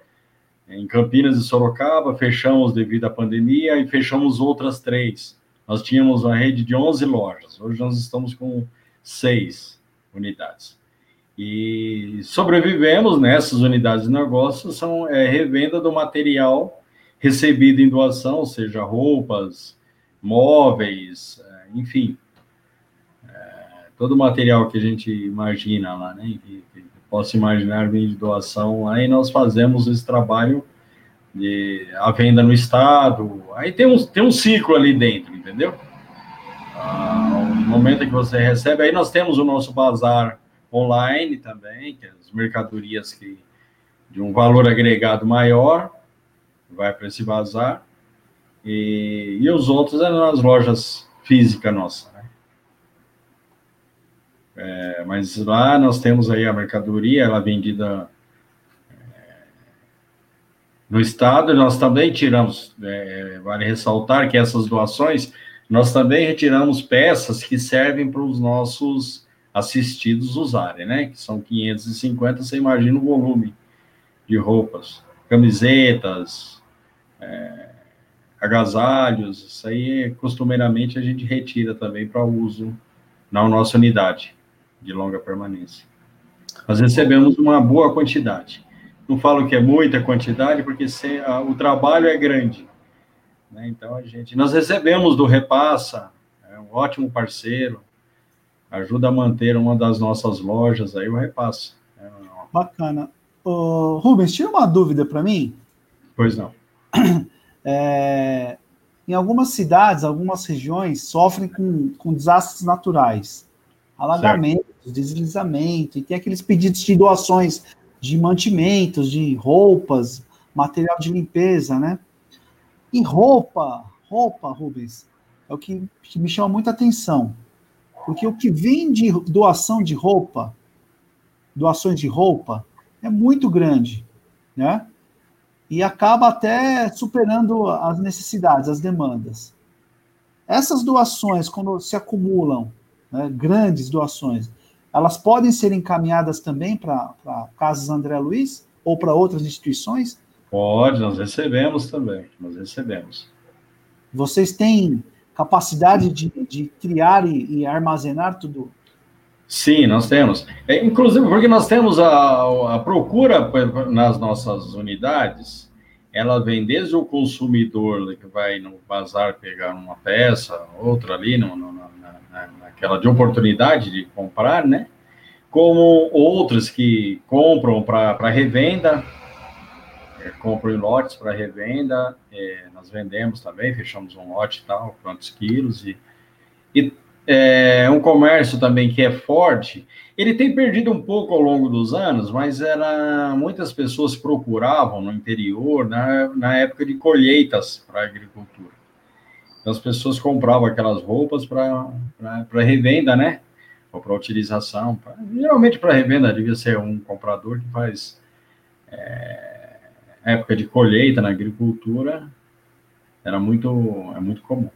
em Campinas e Sorocaba, fechamos devido à pandemia e fechamos outras três. Nós tínhamos uma rede de 11 lojas, hoje nós estamos com seis unidades. E sobrevivemos nessas unidades de negócio, são é, revenda do material recebido em doação, seja roupas, móveis, é, enfim, é, todo o material que a gente imagina lá, né? Que, que possa imaginar vir de doação, aí nós fazemos esse trabalho de a venda no estado, aí tem um, tem um ciclo ali dentro, entendeu? Ah, momento que você recebe, aí nós temos o nosso bazar online também, que é as mercadorias que de um valor agregado maior vai para esse bazar e, e os outros é nas lojas físicas nossa. Né? É, mas lá nós temos aí a mercadoria, ela é vendida é, no estado, nós também tiramos, é, vale ressaltar que essas doações, nós também retiramos peças que servem para os nossos assistidos usarem, né? Que são 550, você imagina o volume de roupas, camisetas, é, agasalhos, isso aí costumeiramente a gente retira também para uso na nossa unidade de longa permanência. Nós recebemos uma boa quantidade. Não falo que é muita quantidade, porque se, a, o trabalho é grande. Né? Então, a gente... Nós recebemos do Repassa, é um ótimo parceiro, ajuda a manter uma das nossas lojas, aí eu repasso. É Bacana. Ô, Rubens, tira uma dúvida para mim. Pois não. É, em algumas cidades, algumas regiões sofrem com, com desastres naturais, alagamentos, certo. deslizamento, e tem aqueles pedidos de doações de mantimentos, de roupas, material de limpeza, né? E roupa, roupa, Rubens, é o que, que me chama muita atenção. Porque o que vem de doação de roupa, doações de roupa, é muito grande, né? E acaba até superando as necessidades, as demandas. Essas doações, quando se acumulam, né, grandes doações, elas podem ser encaminhadas também para Casas André Luiz ou para outras instituições? Pode, nós recebemos também, nós recebemos. Vocês têm capacidade de, de criar e, e, armazenar tudo? Sim, nós temos. É, inclusive, porque nós temos a, a procura nas nossas unidades, ela vem desde o consumidor que vai no bazar pegar uma peça, outra ali, no, no, na, naquela de oportunidade de comprar, né? Como outras que compram para revenda, é, compram em lotes para revenda, é, nós vendemos também, fechamos um lote e tal, quantos quilos, e, e é um comércio também que é forte, ele tem perdido um pouco ao longo dos anos, mas era muitas pessoas procuravam no interior na, na época de colheitas para agricultura. Então as pessoas compravam aquelas roupas para revenda, né? Ou para utilização. Pra, geralmente para revenda devia ser um comprador que faz é, época de colheita na agricultura, era muito, é muito comum.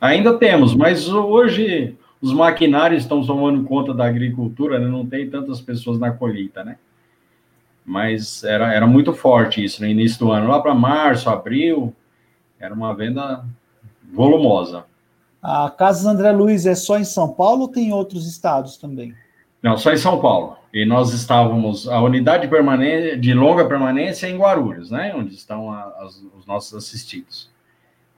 Ainda temos, mas hoje os maquinários estão tomando conta da agricultura, né? não tem tantas pessoas na colheita, né? Mas era, era muito forte isso no início do ano. Lá para março, abril, era uma venda volumosa. A Casa André Luiz é só em São Paulo ou tem outros estados também? Não, só em São Paulo. E nós estávamos, a unidade permanente, de longa permanência é em Guarulhos, né? Onde estão as, os nossos assistidos.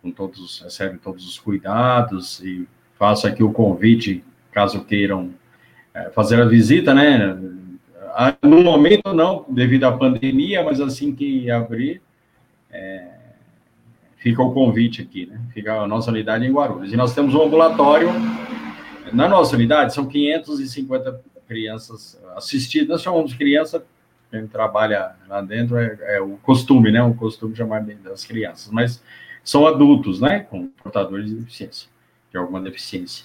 Com todos, recebem todos os cuidados e faço aqui o convite, caso queiram é, fazer a visita, né? No momento não, devido à pandemia, mas assim que abrir, é, fica o convite aqui, né? Fica a nossa unidade em Guarulhos. E nós temos um ambulatório na nossa unidade, são 550 crianças assistidas. Chamamos de criança, quem trabalha lá dentro é, é, o costume, né? O costume chamar das crianças, mas são adultos, né? Com portadores de deficiência, de alguma deficiência.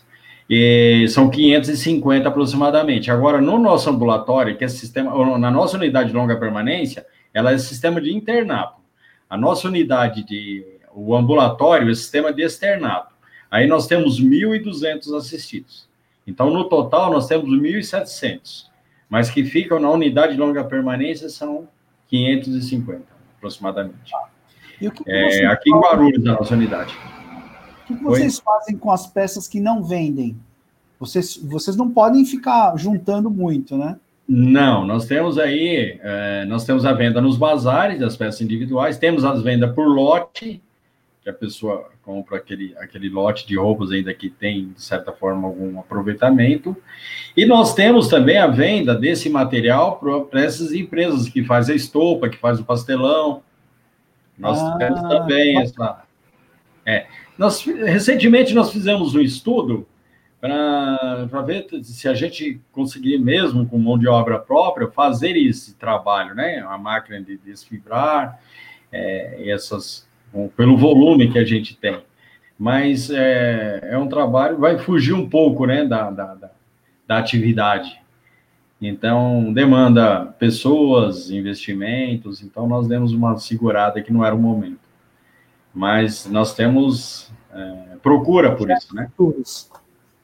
E são 550 aproximadamente. Agora, no nosso ambulatório, que é sistema, na nossa unidade de longa permanência, ela é sistema de internato. A nossa unidade de, o ambulatório é sistema de externato. Aí nós temos 1.200 assistidos. Então, no total, nós temos 1.700. Mas que ficam na unidade de longa permanência são 550, aproximadamente. E o que, que é, aqui em Guarulhos, na nossa unidade. O que, que vocês Oi? fazem com as peças que não vendem? Vocês, vocês não podem ficar juntando muito, né? Não, nós temos aí, é, nós temos a venda nos bazares das peças individuais, temos as vendas por lote, que a pessoa compra aquele, aquele lote de roupas ainda que tem, de certa forma, algum aproveitamento. E nós temos também a venda desse material para essas empresas que fazem a estopa, que faz o pastelão. Nós ah, temos também essa. É, nós, recentemente nós fizemos um estudo para ver se a gente conseguir mesmo com mão de obra própria fazer esse trabalho, né? A máquina de desfibrar, é, essas, pelo volume que a gente tem. Mas é, é um trabalho, vai fugir um pouco, né, da, da, da, da atividade. Então, demanda pessoas, investimentos, então nós demos uma segurada que não era o momento. Mas nós temos é, procura por isso, né?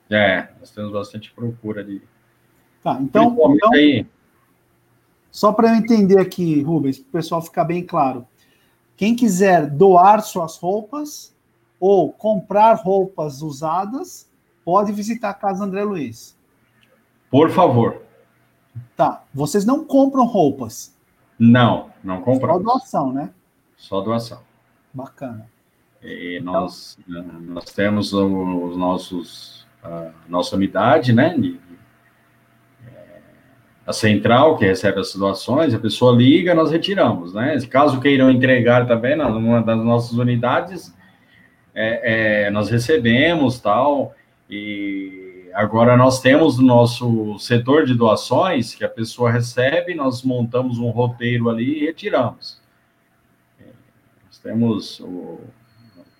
É, nós temos bastante procura de. Tá, então, então aí... só para eu entender aqui, Rubens, para o pessoal ficar bem claro. Quem quiser doar suas roupas ou comprar roupas usadas, pode visitar a Casa André Luiz. Por favor. Tá. Vocês não compram roupas? Não, não compramos. Só doação, né? Só doação. Bacana. E nós, nós temos os nossos a nossa unidade, né? A central que recebe as doações, a pessoa liga, nós retiramos, né? Caso queiram entregar também, numa das nossas unidades, é, é, nós recebemos tal, e agora nós temos o nosso setor de doações, que a pessoa recebe, nós montamos um roteiro ali e retiramos. É, nós temos o,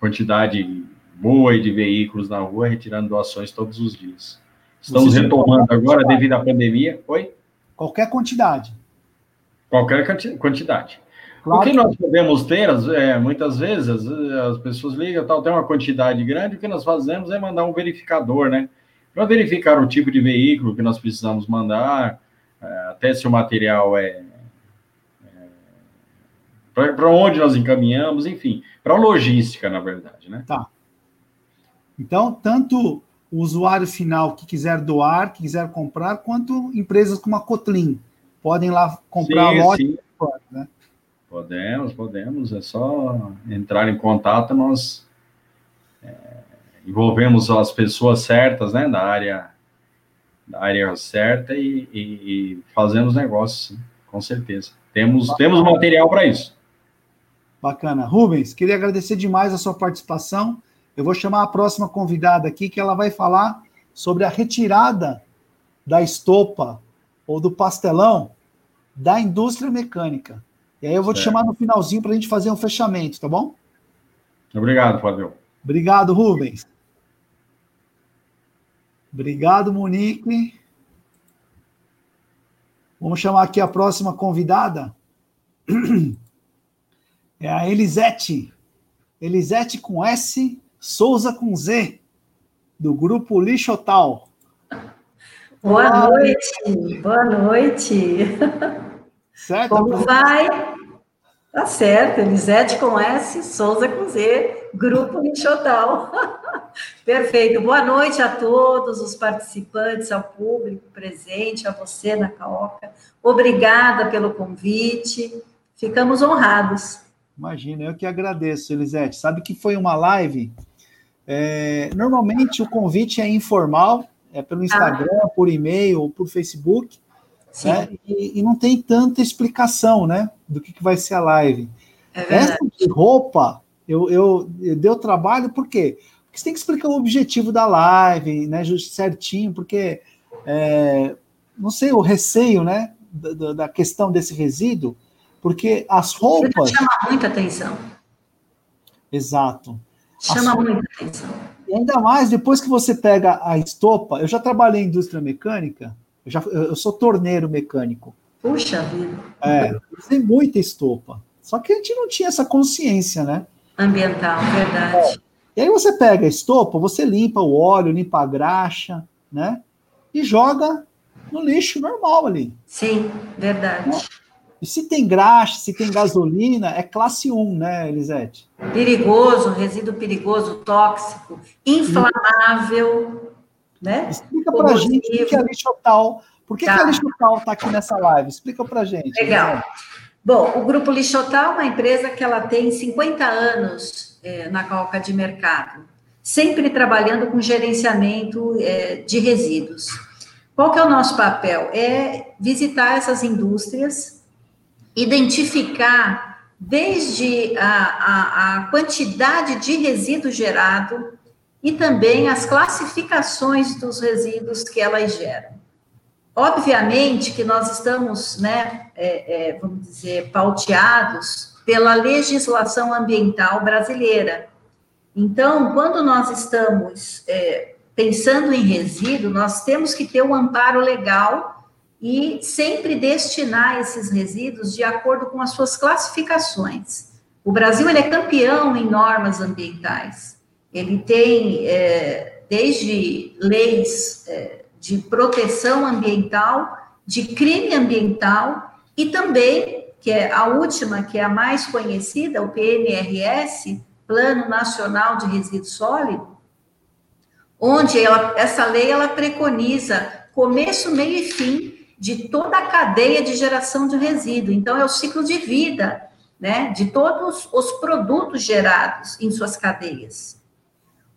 quantidade boa de veículos na rua retirando doações todos os dias. Estamos retomando agora devido à pandemia. Oi? Qualquer quantidade. Qualquer quantidade. Claro. O que nós podemos ter, é, muitas vezes, as pessoas ligam, tal, tem uma quantidade grande, o que nós fazemos é mandar um verificador, né? Para verificar o tipo de veículo que nós precisamos mandar, é, até se o material é. é para onde nós encaminhamos, enfim, para logística, na verdade, né? Tá. Então, tanto o usuário final que quiser doar, que quiser comprar, quanto empresas como a Kotlin podem lá comprar sim, lote. Sim. Né? Podemos, podemos. É só entrar em contato, nós é, envolvemos as pessoas certas, né, da área, da área certa e, e, e fazemos negócios, sim, com certeza. Temos, temos material para isso. Bacana. Rubens, queria agradecer demais a sua participação. Eu vou chamar a próxima convidada aqui, que ela vai falar sobre a retirada da estopa ou do pastelão da indústria mecânica. E aí eu vou certo. te chamar no finalzinho para a gente fazer um fechamento, tá bom? Obrigado, Fábio. Obrigado, Rubens. Obrigado, Monique. Vamos chamar aqui a próxima convidada. É a Elisete. Elisete com S Souza com Z, do grupo Lixotal. Boa Olá. noite, boa noite. Certo? Como vai? Tá certo, Elisete com S, Souza com Z, Grupo Lixotal. Perfeito. Boa noite a todos os participantes, ao público presente, a você na Caoca. Obrigada pelo convite. Ficamos honrados. Imagina, eu que agradeço, Elisete. Sabe que foi uma live é, normalmente o convite é informal, é pelo Instagram, ah. por e-mail ou por Facebook, né? e, e, não tem tanta explicação, né, do que, que vai ser a live. É Essa de roupa, eu, eu, eu deu trabalho, por quê? Porque você tem que explicar o objetivo da live, né, certinho, porque, é, não sei, o receio, né, da, da questão desse resíduo, porque as roupas... Chama muita atenção. Exato. Chama muita atenção. E ainda mais depois que você pega a estopa. Eu já trabalhei em indústria mecânica, eu, já, eu sou torneiro mecânico. Puxa vida. É, usei muita estopa. Só que a gente não tinha essa consciência, né? Ambiental, verdade. É. E aí você pega a estopa, você limpa o óleo, limpa a graxa, né? E joga no lixo normal ali. Sim, verdade. E se tem graxa, se tem gasolina, é classe 1, né, Elisete? Perigoso, resíduo perigoso, tóxico, inflamável, né? Explica para a gente o que é lixo total, Por que, tá. que a Lixotal está aqui nessa live? Explica para gente. Legal. Né? Bom, o Grupo Lixotal é uma empresa que ela tem 50 anos é, na calca de mercado, sempre trabalhando com gerenciamento é, de resíduos. Qual que é o nosso papel? É visitar essas indústrias, identificar desde a, a, a quantidade de resíduo gerado e também as classificações dos resíduos que elas geram. Obviamente que nós estamos, né, é, é, vamos dizer, pauteados pela legislação ambiental brasileira. Então, quando nós estamos é, pensando em resíduo, nós temos que ter um amparo legal e sempre destinar esses resíduos de acordo com as suas classificações. O Brasil ele é campeão em normas ambientais. Ele tem é, desde leis é, de proteção ambiental, de crime ambiental e também, que é a última, que é a mais conhecida, o PNRS, Plano Nacional de Resíduo Sólido, onde ela, essa lei ela preconiza começo, meio e fim de toda a cadeia de geração de resíduo. Então, é o ciclo de vida, né, de todos os produtos gerados em suas cadeias.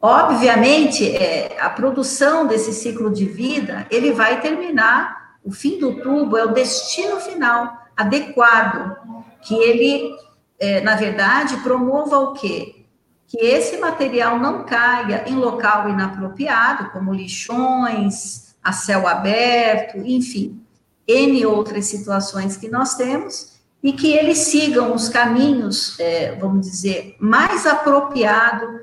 Obviamente, é, a produção desse ciclo de vida, ele vai terminar, o fim do tubo é o destino final adequado, que ele, é, na verdade, promova o quê? Que esse material não caia em local inapropriado, como lixões, a céu aberto, enfim, N outras situações que nós temos, e que eles sigam os caminhos, é, vamos dizer, mais apropriados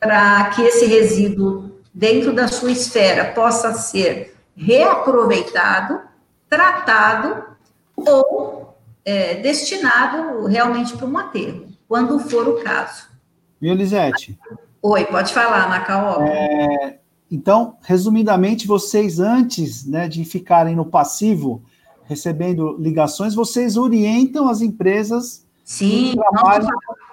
para que esse resíduo, dentro da sua esfera, possa ser reaproveitado, tratado ou é, destinado realmente para um aterro, quando for o caso. Viu, Elisete? Oi, pode falar, Macaó. É, então, resumidamente, vocês, antes né, de ficarem no passivo, recebendo ligações, vocês orientam as empresas Sim, que trabalham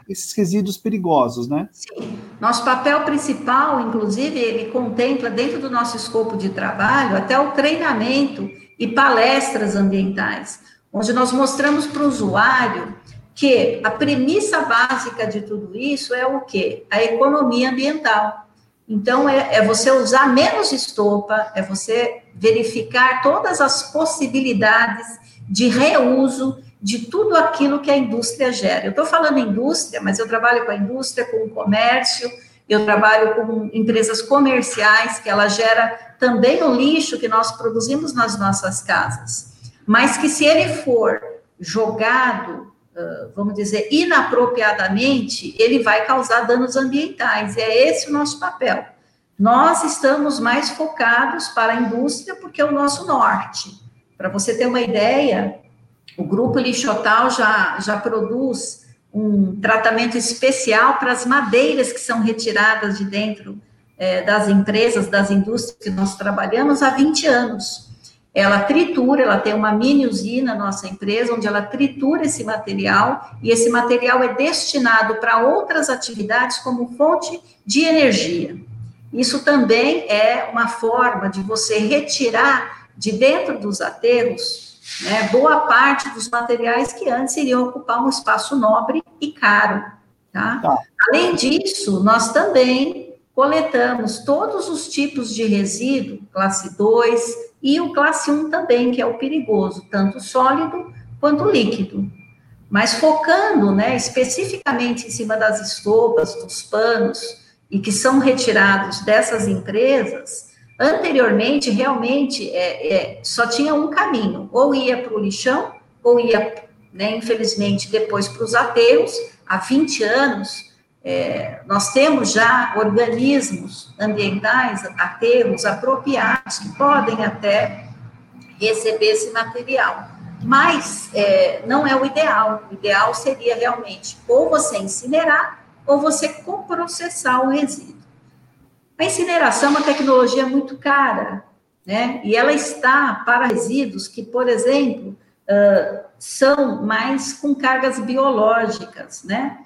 esses resíduos perigosos, né? Sim. Nosso papel principal, inclusive, ele contempla dentro do nosso escopo de trabalho até o treinamento e palestras ambientais, onde nós mostramos para o usuário que a premissa básica de tudo isso é o quê? A economia ambiental. Então, é, é, você usar menos estopa, é você verificar todas as possibilidades de reuso de tudo aquilo que a indústria gera. Eu estou falando indústria, mas eu trabalho com a indústria, com o comércio, eu trabalho com empresas comerciais, que ela gera também o lixo que nós produzimos nas nossas casas. Mas que se ele for jogado, vamos dizer, inapropriadamente, ele vai causar danos ambientais. E é esse o nosso papel. Nós estamos mais focados para a indústria porque é o nosso norte. Para você ter uma ideia, o grupo Lixotal já, já produz um tratamento especial para as madeiras que são retiradas de dentro é, das empresas, das indústrias que nós trabalhamos há 20 anos. Ela tritura, ela tem uma mini usina, nossa empresa, onde ela tritura esse material e esse material é destinado para outras atividades como fonte de energia. Isso também é uma forma de você retirar de dentro dos aterros né, boa parte dos materiais que antes iriam ocupar um espaço nobre e caro. Tá? tá? Além disso, nós também coletamos todos os tipos de resíduo, classe 2 e o classe 1 também, que é o perigoso, tanto sólido quanto líquido. Mas focando né, especificamente em cima das estopas, dos panos, e que são retirados dessas empresas, Anteriormente, realmente, é, é, só tinha um caminho, ou ia para o lixão, ou ia, né, infelizmente, depois para os aterros. Há 20 anos, é, nós temos já organismos ambientais, aterros apropriados, que podem até receber esse material. Mas é, não é o ideal. O ideal seria realmente ou você incinerar ou você coprocessar o resíduo. A incineração é uma tecnologia muito cara, né? E ela está para resíduos que, por exemplo, uh, são mais com cargas biológicas, né?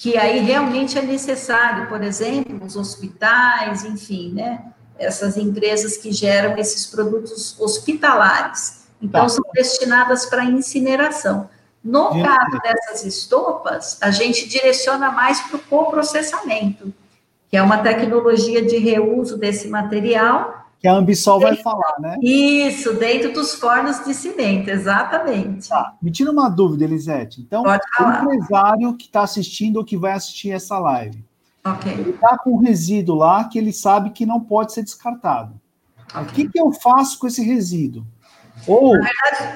Que aí realmente é necessário, por exemplo, nos hospitais, enfim, né? essas empresas que geram esses produtos hospitalares. Então, tá. são destinadas para incineração. No caso dessas estopas, a gente direciona mais para o coprocessamento, que é uma tecnologia de reuso desse material. Que a Ambisol vai falar, né? Isso, dentro dos fornos de cimento, exatamente. Tá. Me tira uma dúvida, Elisete. Então, o empresário que está assistindo ou que vai assistir essa live, okay. ele está com um resíduo lá que ele sabe que não pode ser descartado. Okay. O que, que eu faço com esse resíduo? Ou,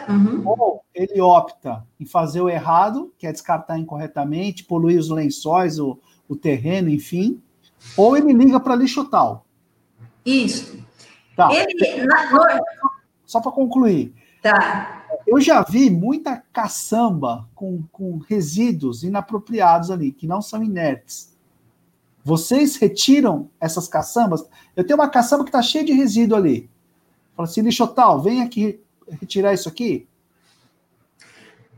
uhum. ou ele opta em fazer o errado, que é descartar incorretamente, poluir os lençóis, o, o terreno, enfim, ou ele liga para lixo tal. Isso. Tá. Ele. Só para concluir. Tá. Eu já vi muita caçamba com, com resíduos inapropriados ali, que não são inertes. Vocês retiram essas caçambas? Eu tenho uma caçamba que está cheia de resíduo ali. Fala assim, lixo tal, vem aqui retirar isso aqui?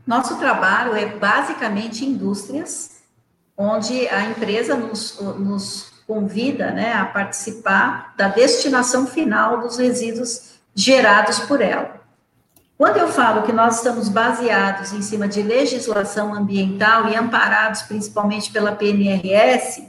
Nosso trabalho é basicamente indústrias, onde a empresa nos, nos convida né, a participar da destinação final dos resíduos gerados por ela. Quando eu falo que nós estamos baseados em cima de legislação ambiental e amparados principalmente pela PNRS,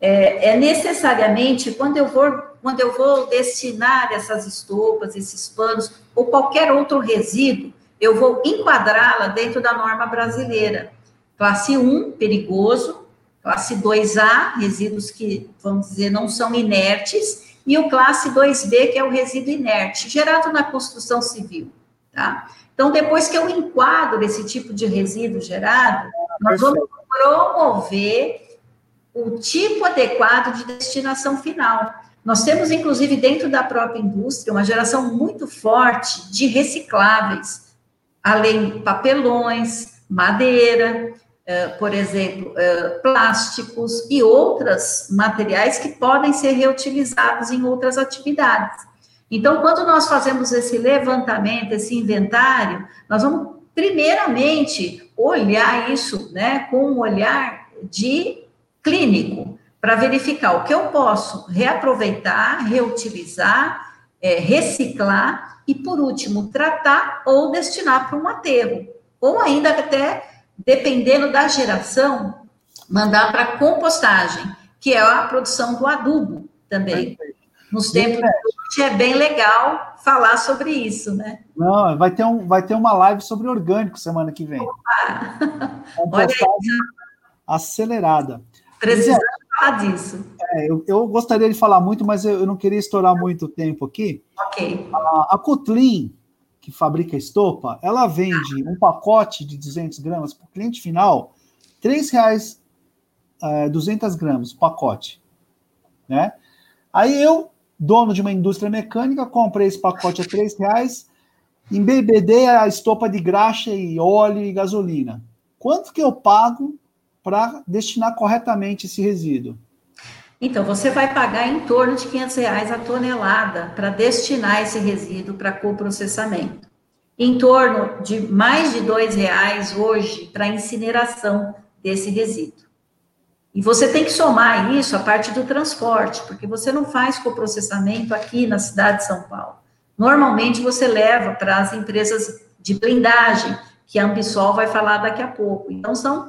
é, é necessariamente quando eu vou quando eu vou destinar essas estopas, esses panos ou qualquer outro resíduo, eu vou enquadrá-la dentro da norma brasileira. Classe 1, perigoso, classe 2A, resíduos que, vamos dizer, não são inertes, e o classe 2B, que é o resíduo inerte, gerado na construção civil, tá? Então, depois que eu enquadro esse tipo de resíduo gerado, nós vamos promover o tipo adequado de destinação final. Nós temos, inclusive, dentro da própria indústria, uma geração muito forte de recicláveis, além de papelões, madeira, por exemplo, eh, plásticos e outros materiais que podem ser reutilizados em outras atividades. Então, quando nós fazemos esse levantamento, esse inventário, nós vamos, primeiramente, olhar isso né, com um olhar de clínico para verificar o que eu posso reaproveitar, reutilizar, é, reciclar e, por último, tratar ou destinar para um aterro. Ou ainda até, dependendo da geração, mandar para compostagem, que é a produção do adubo também. Nos tempos de hoje é bem legal falar sobre isso, né? Não, vai ter, um, vai ter uma live sobre orgânico semana que vem. Opa. Compostagem acelerada. Precisamos falar disso. É, eu, eu, gostaria de falar muito, mas eu, eu, não queria estourar muito o tempo aqui. Ok. A, a Kotlin, que fabrica estopa, ela vende um pacote de 200 gramas para o cliente final, R$ 3,00 é, 200 gramas, pacote. Né? Aí eu, dono de uma indústria mecânica, comprei esse pacote a R$ 3,00, embebedei a estopa de graxa e óleo e gasolina. Quanto que eu pago para destinar corretamente esse resíduo? Então, você vai pagar em torno de 500 reais a tonelada para destinar esse resíduo para coprocessamento. Em torno de mais de dois reais hoje para incineração desse resíduo. E você tem que somar isso a parte do transporte, porque você não faz coprocessamento aqui na cidade de São Paulo. Normalmente você leva para as empresas de blindagem, que a Ambisol vai falar daqui a pouco. Então, são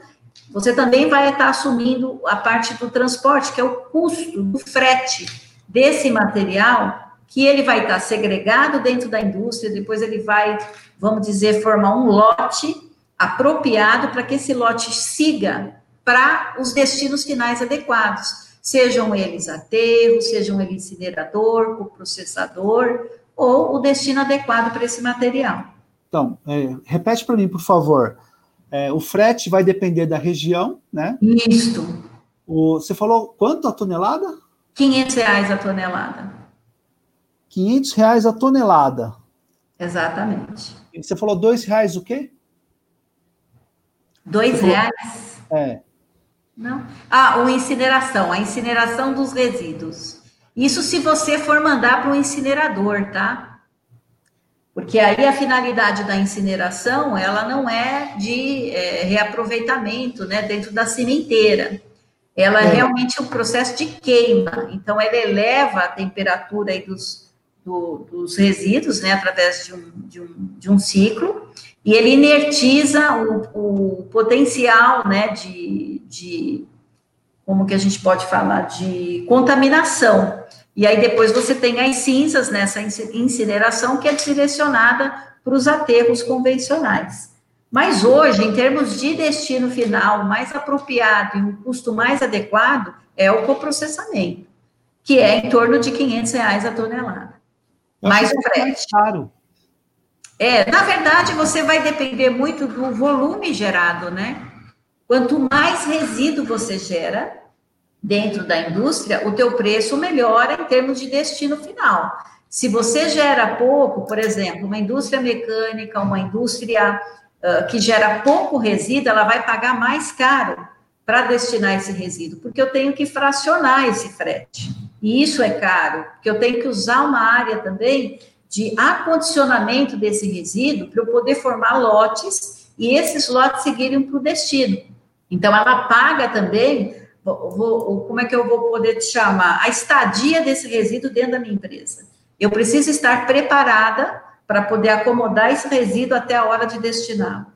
você também vai estar assumindo a parte do transporte, que é o custo do frete desse material, que ele vai estar segregado dentro da indústria, depois ele vai, vamos dizer, formar um lote apropriado para que esse lote siga para os destinos finais adequados, sejam eles aterro, sejam eles incinerador, processador, ou o destino adequado para esse material. Então, é, repete para mim, por favor. É, o frete vai depender da região, né? Isso. O, você falou quanto a tonelada? 500 reais a tonelada. 500 reais a tonelada. Exatamente. E você falou dois reais o quê? Dois reais? É. Não. Ah, o incineração, a incineração dos resíduos. Isso se você for mandar para o incinerador, tá? Porque aí a finalidade da incineração, ela não é de é, reaproveitamento, né, dentro da cimenteira. ela é, é realmente um processo de queima. Então, ela eleva a temperatura aí dos, do, dos resíduos, né, através de um, de um, de um ciclo, e ele inertiza o, o potencial, né, de, de, como que a gente pode falar, de contaminação. E aí depois você tem as cinzas nessa incineração que é direcionada para os aterros convencionais. Mas hoje, em termos de destino final mais apropriado e um custo mais adequado, é o coprocessamento, que é em torno de 500 reais a tonelada. mais o frete. Caro. É, na verdade, você vai depender muito do volume gerado, né? Quanto mais resíduo você gera dentro da indústria, o teu preço melhora em termos de destino final. Se você gera pouco, por exemplo, uma indústria mecânica, uma indústria uh, que gera pouco resíduo, ela vai pagar mais caro para destinar esse resíduo, porque eu tenho que fracionar esse frete. E isso é caro, porque eu tenho que usar uma área também de acondicionamento desse resíduo para eu poder formar lotes e esses lotes seguirem para o destino. Então, ela paga também, vou, como é que eu vou poder te chamar? A estadia desse resíduo dentro da minha empresa. Eu preciso estar preparada para poder acomodar esse resíduo até a hora de destiná-lo.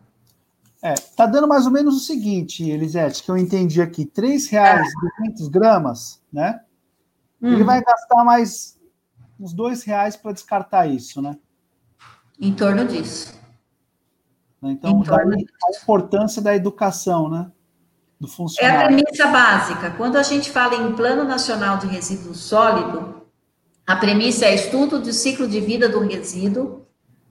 É, tá dando mais ou menos o seguinte, Elisete, que eu entendi aqui, R$ reais é. 200 gramas, né? Hum. Ele vai gastar mais uns dois reais para descartar isso, né? Em torno disso. Então, daí, a importância da educação, né? Do funcionário. É a premissa básica. Quando a gente fala em Plano Nacional de Resíduo Sólido, a premissa é estudo do ciclo de vida do resíduo,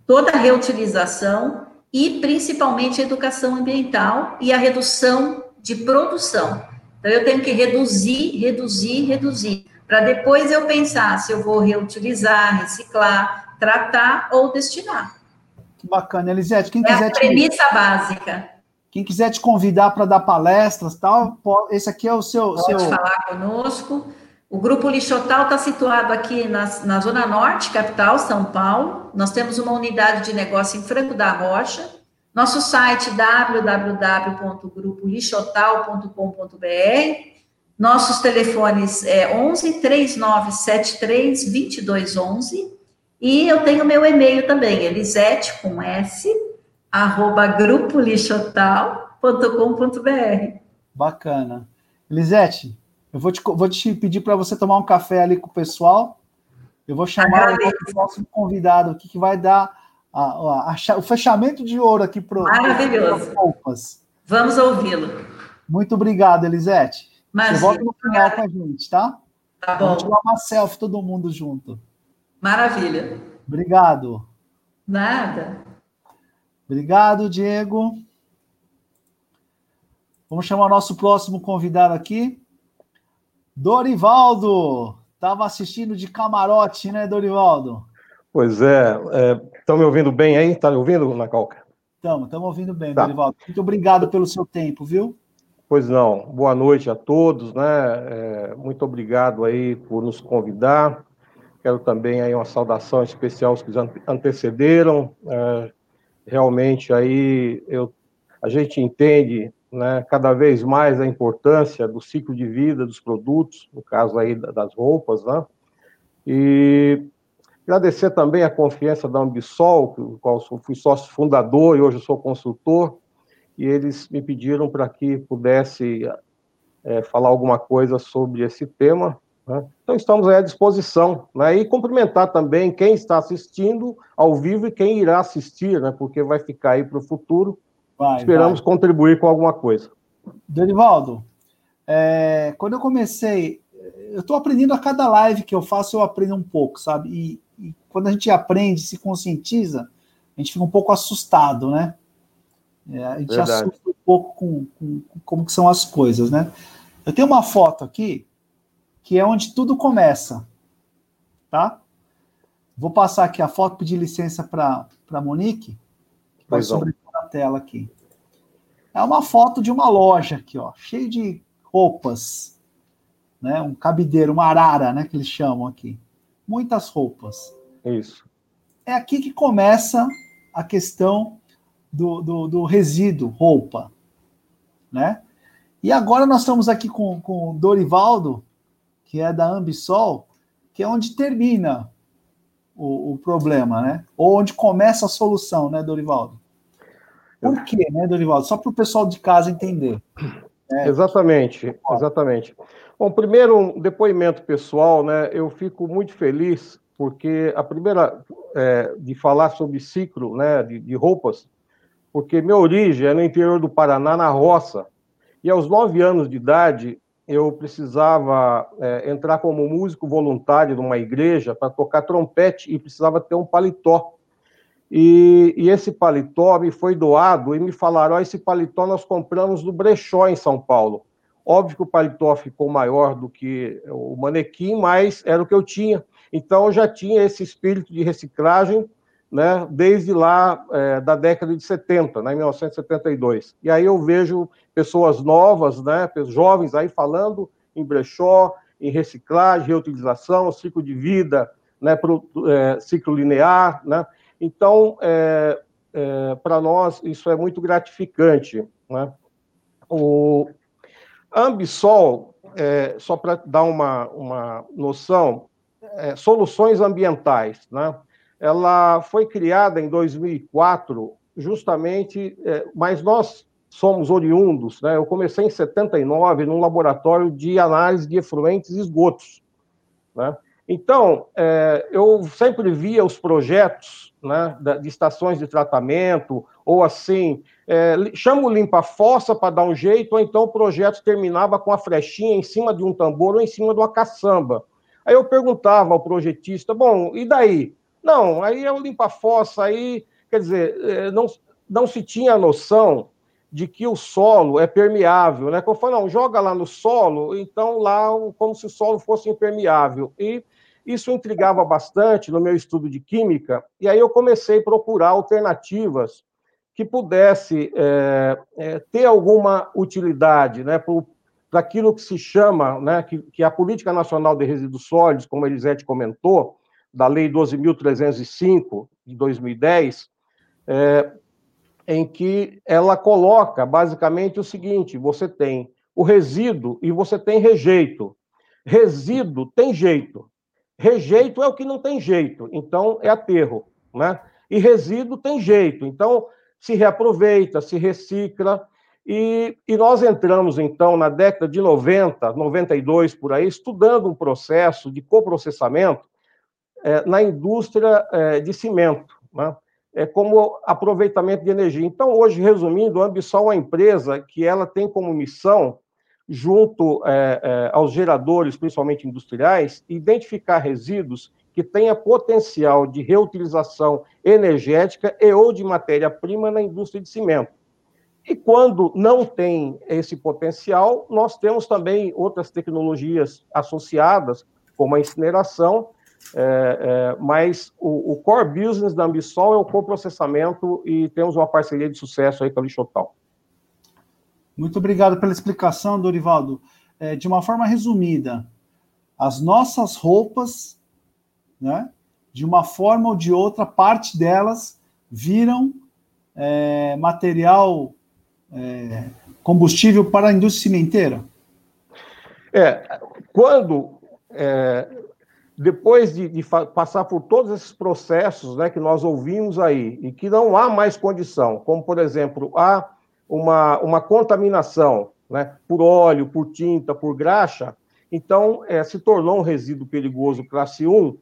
toda a reutilização e, principalmente, a educação ambiental e a redução de produção. Então, eu tenho que reduzir, reduzir, reduzir para depois eu pensar se eu vou reutilizar, reciclar, tratar ou destinar. Que bacana, Elisete. Quem é quiser a premissa te... básica. Quem quiser te convidar para dar palestras, tal, esse aqui é o seu. Pode seu... falar conosco. O Grupo Lixotal está situado aqui na, na Zona Norte, capital, São Paulo. Nós temos uma unidade de negócio em Franco da Rocha. Nosso site www.grupolixotal.com.br nossos telefones é 11 3973 2211 e eu tenho meu e-mail também, elisete com S, arroba grupolixotal.com.br. Bacana. Elisete, eu vou te, vou te pedir para você tomar um café ali com o pessoal. Eu vou chamar o nosso convidado aqui que vai dar a, a, a, o fechamento de ouro aqui para Maravilhoso. Vamos ouvi-lo. Muito obrigado, Elisete. Você volta no final com a gente, tá? Tá bom. Vamos tirar uma selfie todo mundo junto. Maravilha. Obrigado. Nada. Obrigado, Diego. Vamos chamar o nosso próximo convidado aqui. Dorivaldo. Estava assistindo de camarote, né, Dorivaldo? Pois é. Estão é, me ouvindo bem aí? Está me ouvindo, Nacalca? Estamos, estamos ouvindo bem, tá. Dorivaldo. Muito obrigado pelo seu tempo, viu? Pois não. Boa noite a todos, né? É, muito obrigado aí por nos convidar. Quero também aí uma saudação especial aos que antecederam. É, realmente aí eu, a gente entende, né, cada vez mais a importância do ciclo de vida dos produtos, no caso aí das roupas, né? E agradecer também a confiança da Ambisol, com qual fui sócio fundador e hoje sou consultor e eles me pediram para que pudesse é, falar alguma coisa sobre esse tema. Né? Então, estamos à disposição. Né? E cumprimentar também quem está assistindo ao vivo e quem irá assistir, né? porque vai ficar aí para o futuro. Vai, Esperamos vai. contribuir com alguma coisa. Dorivaldo, é, quando eu comecei, eu estou aprendendo a cada live que eu faço, eu aprendo um pouco, sabe? E, e quando a gente aprende, se conscientiza, a gente fica um pouco assustado, né? É, a gente Verdade. assusta um pouco com, com, com, como são as coisas, né? Eu tenho uma foto aqui que é onde tudo começa, tá? Vou passar aqui a foto, pedir licença para a Monique, que vai sobrepor a tela aqui. É uma foto de uma loja aqui, ó, cheio de roupas, né? Um cabideiro, uma arara, né? Que eles chamam aqui. Muitas roupas. Isso. É aqui que começa a questão do, do, do resíduo roupa, né? E agora nós estamos aqui com, com o Dorivaldo, que é da Ambisol, que é onde termina o, o problema, né? Ou onde começa a solução, né, Dorivaldo? Por quê, né, Dorivaldo? Só para o pessoal de casa entender. É. Exatamente, exatamente. Bom, primeiro um depoimento pessoal, né? Eu fico muito feliz porque a primeira é, de falar sobre ciclo, né, de, de, roupas, porque minha origem é no interior do Paraná, na roça, e aos nove anos de idade eu precisava é, entrar como músico voluntário numa igreja para tocar trompete e precisava ter um paletó. E, e, esse paletó me foi doado e me falaram: oh, esse paletó nós compramos no brechó em São Paulo. Óbvio que o paletó ficou maior do que o manequim, mas era o que eu tinha. Então eu já tinha esse espírito de reciclagem, né, desde lá é, da década de 70, né, 1972. E aí eu vejo pessoas novas, né, jovens aí falando em brechó, em reciclagem, reutilização, ciclo de vida, né, pro, é, ciclo linear, né, então, é, é, para nós, isso é muito gratificante. Né? O Ambisol, é, só para dar uma, uma noção, é, soluções ambientais, né? Ela foi criada em 2004, justamente, é, mas nós somos oriundos, né? eu comecei em 79 num laboratório de análise de efluentes e esgotos. Né? Então, é, eu sempre via os projetos né, de estações de tratamento, ou assim, é, chama o limpa-fossa para dar um jeito, ou então o projeto terminava com a flechinha em cima de um tambor ou em cima de uma caçamba. Aí eu perguntava ao projetista, bom, e daí? Não, aí é o limpa-fossa, aí, quer dizer, é, não, não se tinha noção de que o solo é permeável, né? Eu falo, não, joga lá no solo, então lá como se o solo fosse impermeável. E isso intrigava bastante no meu estudo de química, e aí eu comecei a procurar alternativas que pudesse é, é, ter alguma utilidade né, para aquilo que se chama, né, que, que a Política Nacional de Resíduos Sólidos, como a Elisete comentou, da Lei 12.305 de 2010, é, em que ela coloca basicamente o seguinte: você tem o resíduo e você tem rejeito. Resíduo tem jeito, Rejeito é o que não tem jeito, então é aterro, né? E resíduo tem jeito, então se reaproveita, se recicla. E, e nós entramos, então, na década de 90, 92 por aí, estudando um processo de coprocessamento é, na indústria é, de cimento, né? é, como aproveitamento de energia. Então, hoje, resumindo, a Ambisol é uma empresa que ela tem como missão junto é, aos geradores, principalmente industriais, identificar resíduos que tenha potencial de reutilização energética e ou de matéria-prima na indústria de cimento. E quando não tem esse potencial, nós temos também outras tecnologias associadas, como a incineração, é, é, mas o, o, core business da Ambisol é o coprocessamento e temos uma parceria de sucesso aí com a Lixotal. Muito obrigado pela explicação, Dorivaldo. É, de uma forma resumida, as nossas roupas, né, de uma forma ou de outra, parte delas viram é, material é, combustível para a indústria cimenteira? É, quando, é, depois de, de passar por todos esses processos né, que nós ouvimos aí, e que não há mais condição, como, por exemplo, a uma, uma contaminação né, por óleo, por tinta, por graxa, então é, se tornou um resíduo perigoso classe 1,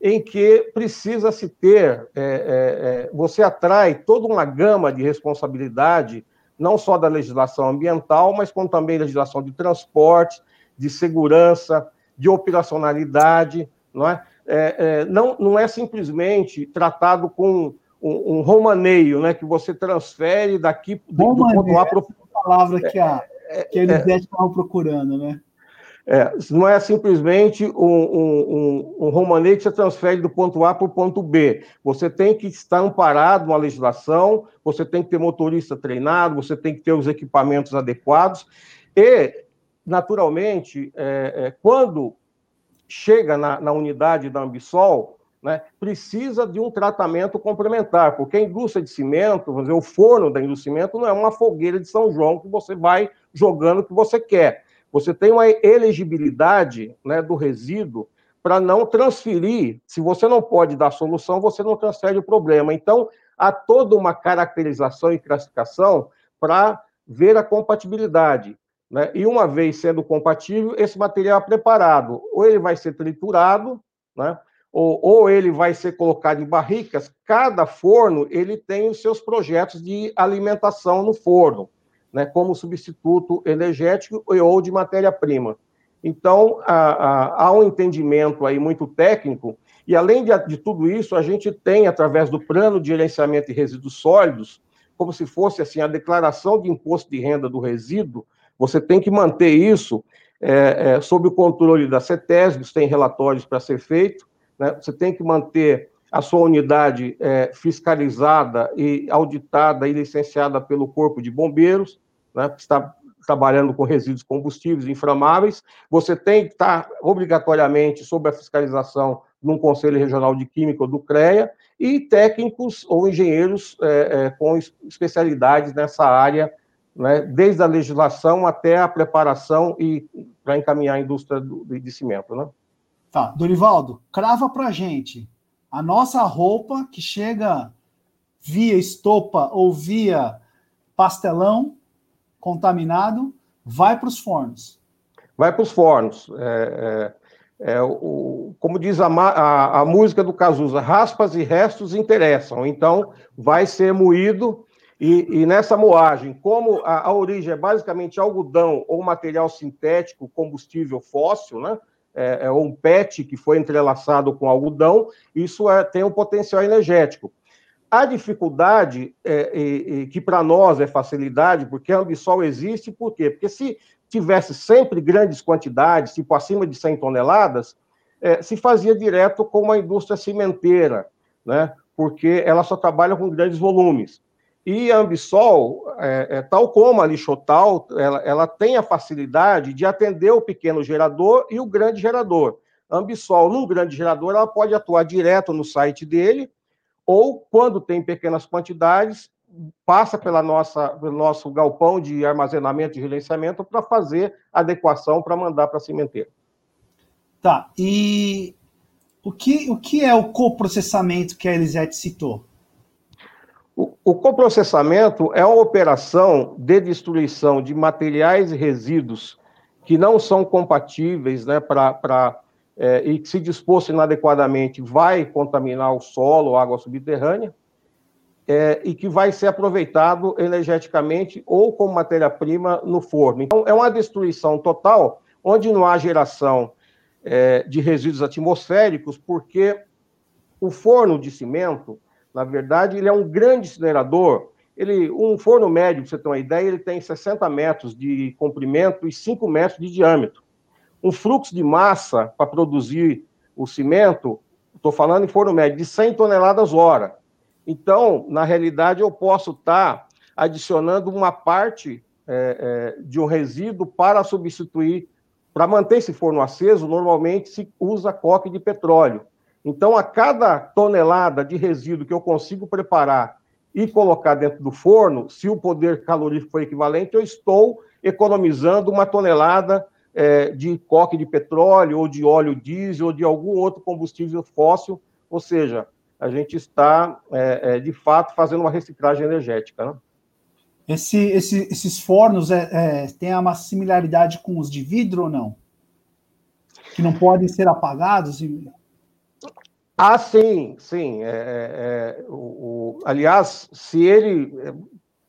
em que precisa se ter, é, é, você atrai toda uma gama de responsabilidade, não só da legislação ambiental, mas como também legislação de transporte, de segurança, de operacionalidade, não é? é, é não, não é simplesmente tratado com um, um romaneio, né, que você transfere daqui do, do ponto A para o... palavra que a, é, que a Elisete estava procurando, né? É, não é simplesmente um, um, um, um romaneio que você transfere do ponto A para o ponto B. Você tem que estar amparado na legislação, você tem que ter motorista treinado, você tem que ter os equipamentos adequados. E, naturalmente, é, é, quando chega na, na unidade da Ambisol, né, precisa de um tratamento complementar, porque a indústria de cimento, vamos dizer, o forno da indústria de cimento não é uma fogueira de São João que você vai jogando o que você quer. Você tem uma elegibilidade né, do resíduo para não transferir. Se você não pode dar solução, você não transfere o problema. Então, há toda uma caracterização e classificação para ver a compatibilidade. Né? E uma vez sendo compatível, esse material é preparado. Ou ele vai ser triturado, né? ou, ou ele vai ser colocado em barricas, cada forno ele tem os seus projetos de alimentação no forno, né, como substituto energético ou de matéria-prima. Então, há, há, um entendimento aí muito técnico, e além de, de tudo isso, a gente tem, através do plano de gerenciamento de resíduos sólidos, como se fosse assim a declaração de imposto de renda do resíduo, você tem que manter isso é, é, sob o controle da CETESB, tem relatórios para ser feito, né? Você tem que manter a sua unidade é, fiscalizada e auditada e licenciada pelo Corpo de Bombeiros, né, que está trabalhando com resíduos combustíveis inflamáveis. Você tem que estar obrigatoriamente sob a fiscalização de um Conselho Regional de Química do CREA e técnicos ou engenheiros é, é, com especialidades nessa área, né, desde a legislação até a preparação e para encaminhar a indústria do, de cimento. Né? Tá, Dorivaldo, crava pra gente. A nossa roupa que chega via estopa ou via pastelão contaminado vai para os fornos. Vai para os fornos. É, é, é, o, como diz a, a, a, música do Cazuza, raspas e restos interessam. Então, vai ser moído e, e nessa moagem, como a, a origem é basicamente algodão ou material sintético, combustível fóssil, né? é, é um PET que foi entrelaçado com algodão, isso é, tem um potencial energético. A dificuldade, é, que para nós é facilidade, porque a Ambisol existe, por quê? Porque se tivesse sempre grandes quantidades, tipo acima de 100 toneladas, é, se fazia direto com uma indústria cimenteira, né? porque ela só trabalha com grandes volumes. E a Ambisol, é, é, tal como a Lixotal, ela, ela tem a facilidade de atender o pequeno gerador e o grande gerador. A Ambisol, num grande gerador, ela pode atuar direto no site dele, ou, quando tem pequenas quantidades, passa pela nossa, pelo nosso galpão de armazenamento e gerenciamento para fazer adequação para mandar para a cimenteira. Tá, e o que, o que é o coprocessamento que a Elisete citou? O, coprocessamento é uma operação de destruição de materiais e resíduos que não são compatíveis né, para é, e que, se disposto inadequadamente, vai contaminar o solo ou água subterrânea, é, e que vai ser aproveitado energeticamente ou como matéria-prima no forno. Então, é uma destruição total, onde não há geração é, de resíduos atmosféricos, porque o forno de cimento na verdade, ele é um grande incinerador. Ele, um forno médio, para você ter uma ideia, ele tem 60 metros de comprimento e 5 metros de diâmetro. Um fluxo de massa para produzir o cimento, estou falando em forno médio, de 100 toneladas hora. Então, na realidade, eu posso estar tá adicionando uma parte é, é, de um resíduo para substituir, para manter esse forno aceso, normalmente se usa coque de petróleo. Então, a cada tonelada de resíduo que eu consigo preparar e colocar dentro do forno, se o poder calorífico for equivalente, eu estou economizando uma tonelada é, de coque de petróleo, ou de óleo diesel, ou de algum outro combustível fóssil. Ou seja, a gente está, é, é, de fato, fazendo uma reciclagem energética. Né? Esse, esse, esses fornos é, é, têm uma similaridade com os de vidro ou não? Que não podem ser apagados? E... Ah, sim, sim. É, é, é, o, o, aliás, se ele é,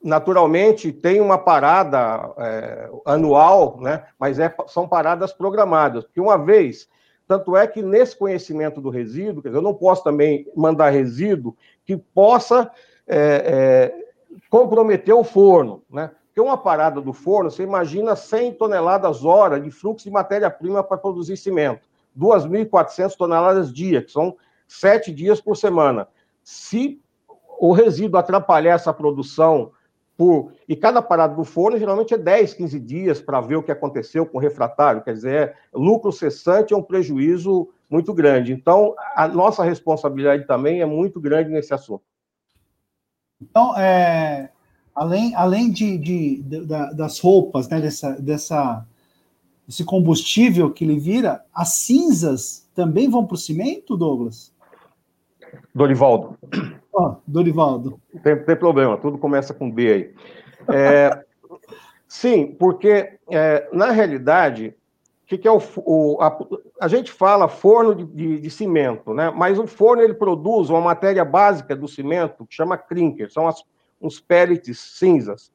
naturalmente tem uma parada é, anual, né, mas é, são paradas programadas, porque uma vez, tanto é que nesse conhecimento do resíduo, dizer, eu não posso também mandar resíduo que possa é, comprometer o forno, né? Porque uma parada do forno, você imagina 100 toneladas hora de fluxo de matéria-prima para produzir cimento, 2.400 toneladas dia, que são sete dias por semana. Se o resíduo atrapalhar essa produção por. E cada parada do forno geralmente é 10, 15 dias para ver o que aconteceu com o refratário. Quer dizer, é, lucro cessante é um prejuízo muito grande. Então, a nossa responsabilidade também é muito grande nesse assunto. Então, é, além, além de, de, de das roupas, né, dessa, dessa, desse combustível que ele vira, as cinzas também vão para o cimento, Douglas? Dorivaldo. Oh, Dorivaldo. Tem, tem problema, tudo começa com B aí. É, sim, porque é, na realidade, o que, que, é o, o a, a, gente fala forno de, de, de, cimento, né? Mas o forno ele produz uma matéria básica do cimento que chama clinker, são as, uns pellets cinzas.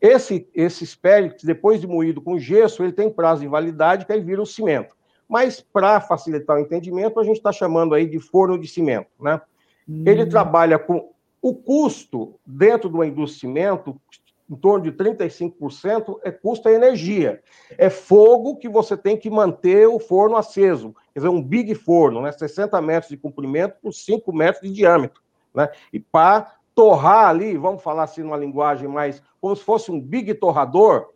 Esse, esses pellets, depois de moído com gesso, ele tem prazo de validade que aí vira o cimento. Mas, para facilitar o entendimento, a gente está chamando aí de forno de cimento. Né? Hum. Ele trabalha com o custo dentro do cimento, em torno de 35%, é custo é energia. É fogo que você tem que manter o forno aceso. Quer dizer, um big forno, né? 60 metros de comprimento por 5 metros de diâmetro. Né? E para torrar ali, vamos falar assim numa linguagem mais, como se fosse um big torrador,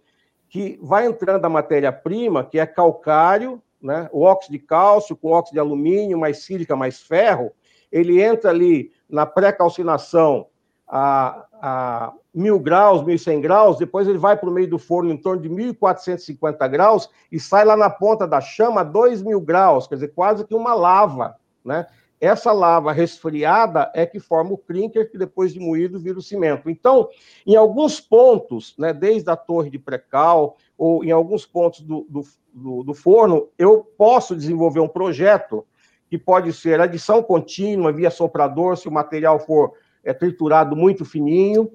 que vai entrando a matéria-prima, que é calcário, né? o óxido de cálcio com óxido de alumínio, mais sílica, mais ferro, ele entra ali na pré-calcinação a, a 1.000 graus, 1.100 graus, depois ele vai para o meio do forno em torno de 1.450 graus e sai lá na ponta da chama a 2.000 graus, quer dizer, quase que uma lava, né? Essa lava resfriada é que forma o clinker, que depois de moído vira o cimento. Então, em alguns pontos, né, desde a torre de precal, ou em alguns pontos do, do, do, do forno, eu posso desenvolver um projeto que pode ser adição contínua via soprador, se o material for é, triturado muito fininho,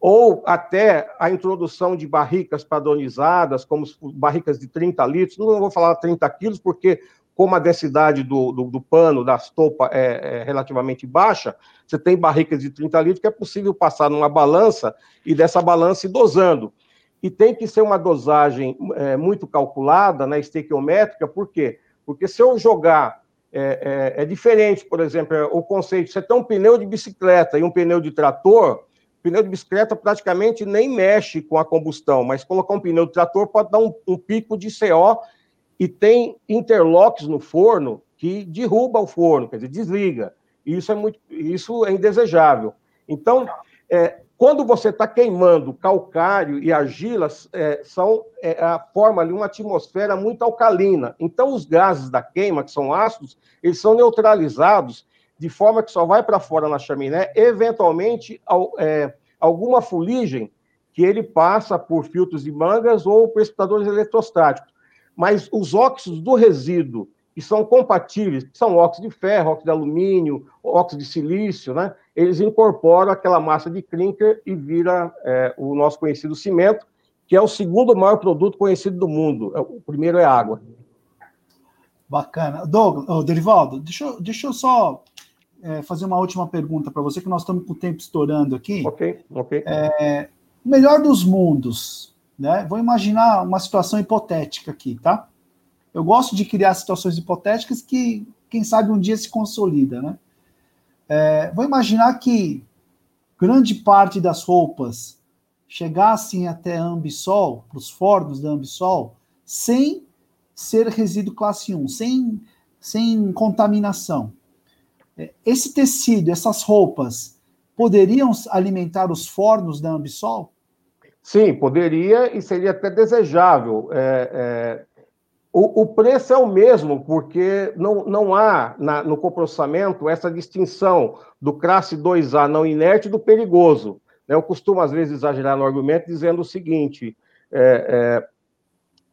ou até a introdução de barricas padronizadas, como barricas de 30 litros, não vou falar 30 quilos, porque como a densidade do, do, do pano, da estopa é, é, relativamente baixa, você tem barricas de 30 litros que é possível passar numa balança e dessa balança ir dosando. E tem que ser uma dosagem é, muito calculada, né, estequiométrica, por quê? Porque se eu jogar, é, é, é diferente, por exemplo, o conceito, você tem um pneu de bicicleta e um pneu de trator, pneu de bicicleta praticamente nem mexe com a combustão, mas colocar um pneu de trator pode dar um, um pico de CO e tem interlocks no forno que derruba o forno, quer dizer, desliga. Isso é muito, isso é indesejável. Então, é, quando você está queimando calcário e argilas, é, são é, a forma ali uma atmosfera muito alcalina. Então, os gases da queima, que são ácidos, eles são neutralizados de forma que só vai para fora na chaminé, eventualmente é, alguma fuligem que ele passa por filtros de mangas ou precipitadores eletrostáticos mas os óxidos do resíduo, que são compatíveis, que são óxido de ferro, óxido de alumínio, óxido de silício, né? Eles incorporam aquela massa de clinker e vira é, o nosso conhecido cimento, que é o segundo maior produto conhecido do mundo. É, o primeiro é água. Bacana. Douglas, oh, Derivaldo, deixa, eu, deixa eu só é, fazer uma última pergunta para você, que nós estamos com o tempo estourando aqui. Ok, ok. É, melhor dos mundos, né? Vou imaginar uma situação hipotética aqui, tá? Eu gosto de criar situações hipotéticas que, quem sabe, um dia se consolida, né? É, vou imaginar que grande parte das roupas chegassem até a Ambisol, para os fornos da Ambisol, sem ser resíduo classe 1, sem, sem contaminação. É, esse tecido, essas roupas, poderiam alimentar os fornos da Ambisol? Sim, poderia e seria até desejável. É, é, o, o, preço é o mesmo, porque não, não há na, no coprocessamento essa distinção do classe 2A não inerte do perigoso. Né? Eu costumo, às vezes, exagerar no argumento dizendo o seguinte: é,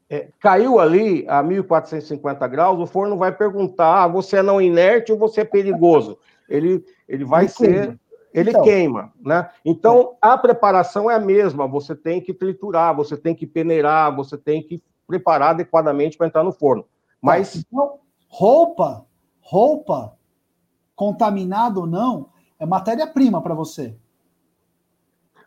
é, é caiu ali a 1450 graus, o forno vai perguntar: ah, você é não inerte ou você é perigoso? Ele, ele vai ser ele então, queima, né? Então, a preparação é a mesma, você tem que triturar, você tem que peneirar, você tem que preparar adequadamente para entrar no forno. Mas então, roupa, roupa contaminada ou não, é matéria-prima para você.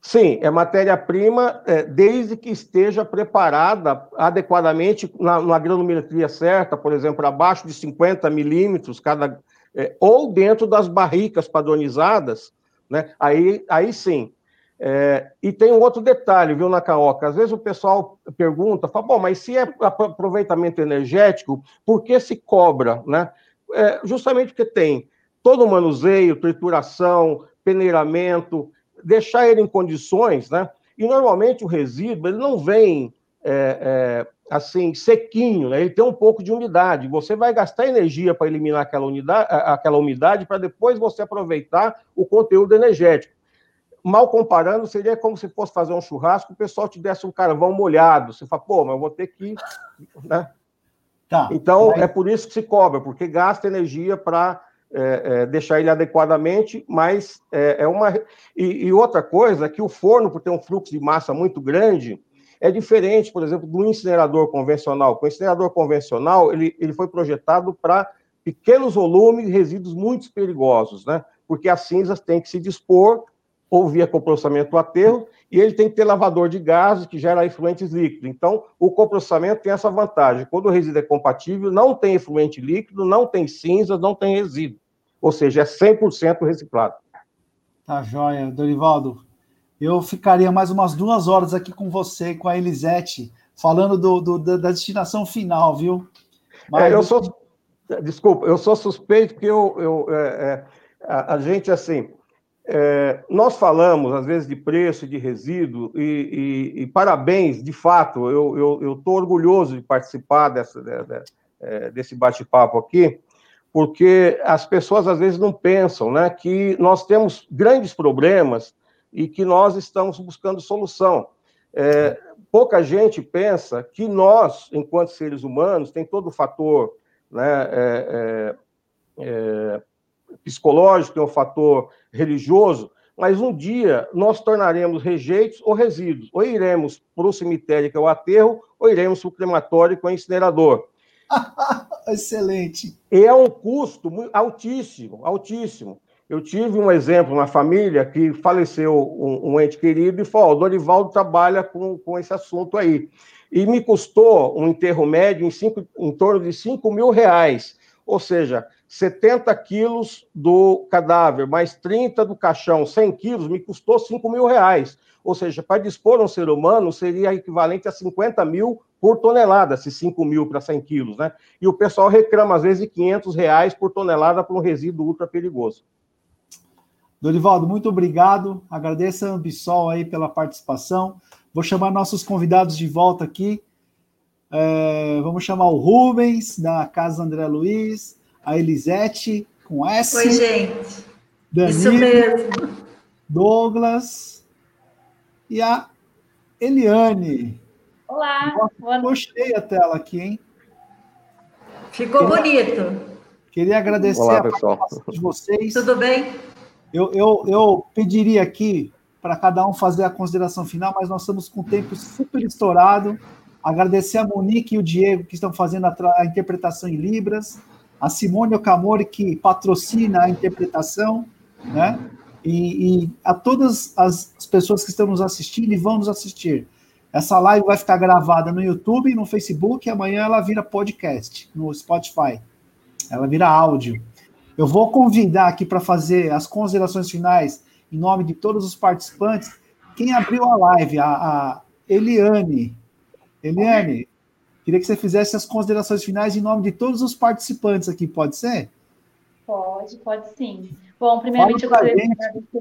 Sim, é matéria-prima é, desde que esteja preparada adequadamente na, na granulometria certa, por exemplo, abaixo de 50 milímetros cada, é, ou dentro das barricas padronizadas, né? Aí, aí sim. É, e tem um outro detalhe, viu, Nakaoka? Às vezes o pessoal pergunta, fala, bom, mas se é aproveitamento energético, por que se cobra, né? É, justamente porque tem todo o manuseio, trituração, peneiramento, deixar ele em condições, né? E normalmente o resíduo ele não vem é, é, assim sequinho, né? ele tem um pouco de umidade. Você vai gastar energia para eliminar aquela, unidade, aquela umidade para depois você aproveitar o conteúdo energético. Mal comparando, seria como se fosse fazer um churrasco, o pessoal te desse um carvão molhado. Você fala, pô, mas eu vou ter que. Né? Tá, então, mas... é por isso que se cobra, porque gasta energia para é, é, deixar ele adequadamente, mas é, é uma. E, e, outra coisa, que o forno, por ter um fluxo de massa muito grande, é diferente, por exemplo, do incinerador convencional. O incinerador convencional ele, ele foi projetado para pequenos volumes e resíduos muito perigosos, né? Porque as cinzas têm que se dispor ou via coprocessamento aterro, e ele tem que ter lavador de gases que gera efluentes líquidos. Então, o coprocessamento tem essa vantagem. Quando o resíduo é compatível, não tem efluente líquido, não tem cinzas, não tem resíduo ou seja, é 100% reciclado. Tá joia, Dorivaldo. Eu ficaria mais umas duas horas aqui com você com a Elisete, falando do, do da destinação final, viu? Mas... É, eu sou, desculpa, eu sou suspeito porque eu, eu é, é, a, a, gente, assim, é, nós falamos, às vezes, de preço, de resíduo, e, e, e parabéns, de fato, eu estou orgulhoso de participar dessa, de, de, é, desse bate-papo aqui, porque as pessoas às vezes não pensam, né, que nós temos grandes problemas e que nós estamos buscando solução. É, pouca gente pensa que nós, enquanto seres humanos, tem todo o fator né, é, é, é psicológico, tem o fator religioso, mas um dia nós tornaremos rejeitos ou resíduos, ou iremos para o cemitério, que é o aterro, ou iremos para o crematório, que é o incinerador. Excelente. E é um custo altíssimo, altíssimo. Eu tive um exemplo na família que faleceu um, um ente querido e falou: o Dorivaldo trabalha com, com esse assunto aí. E me custou um enterro médio em, cinco, em torno de 5 mil reais. Ou seja, 70 quilos do cadáver, mais 30 do caixão, 100 quilos, me custou 5 mil reais. Ou seja, para dispor um ser humano seria equivalente a 50 mil por tonelada, se 5 mil para 100 quilos, né? E o pessoal reclama, às vezes, de 500 reais por tonelada para um resíduo ultra perigoso. Dorivaldo, muito obrigado. Agradeço a Ambisol aí pela participação. Vou chamar nossos convidados de volta aqui. É, vamos chamar o Rubens, da Casa André Luiz, a Elisete, com S. Oi, gente. Danilo, Isso mesmo. Douglas e a Eliane. Olá. Nossa, cheia a tela aqui, hein? Ficou queria, bonito. Queria agradecer Olá, a participação de vocês. Tudo bem? Eu, eu, eu pediria aqui para cada um fazer a consideração final, mas nós estamos com o tempo super estourado. Agradecer a Monique e o Diego, que estão fazendo a, a interpretação em Libras, a Simone Okamori, que patrocina a interpretação, né? E, e a todas as pessoas que estão nos assistindo e vão nos assistir. Essa live vai ficar gravada no YouTube, no Facebook, e amanhã ela vira podcast no Spotify. Ela vira áudio. Eu vou convidar aqui para fazer as considerações finais em nome de todos os participantes. Quem abriu a live, a, a Eliane. Eliane, queria que você fizesse as considerações finais em nome de todos os participantes aqui, pode ser? Pode, pode sim. Bom, primeiramente eu gostaria gente, de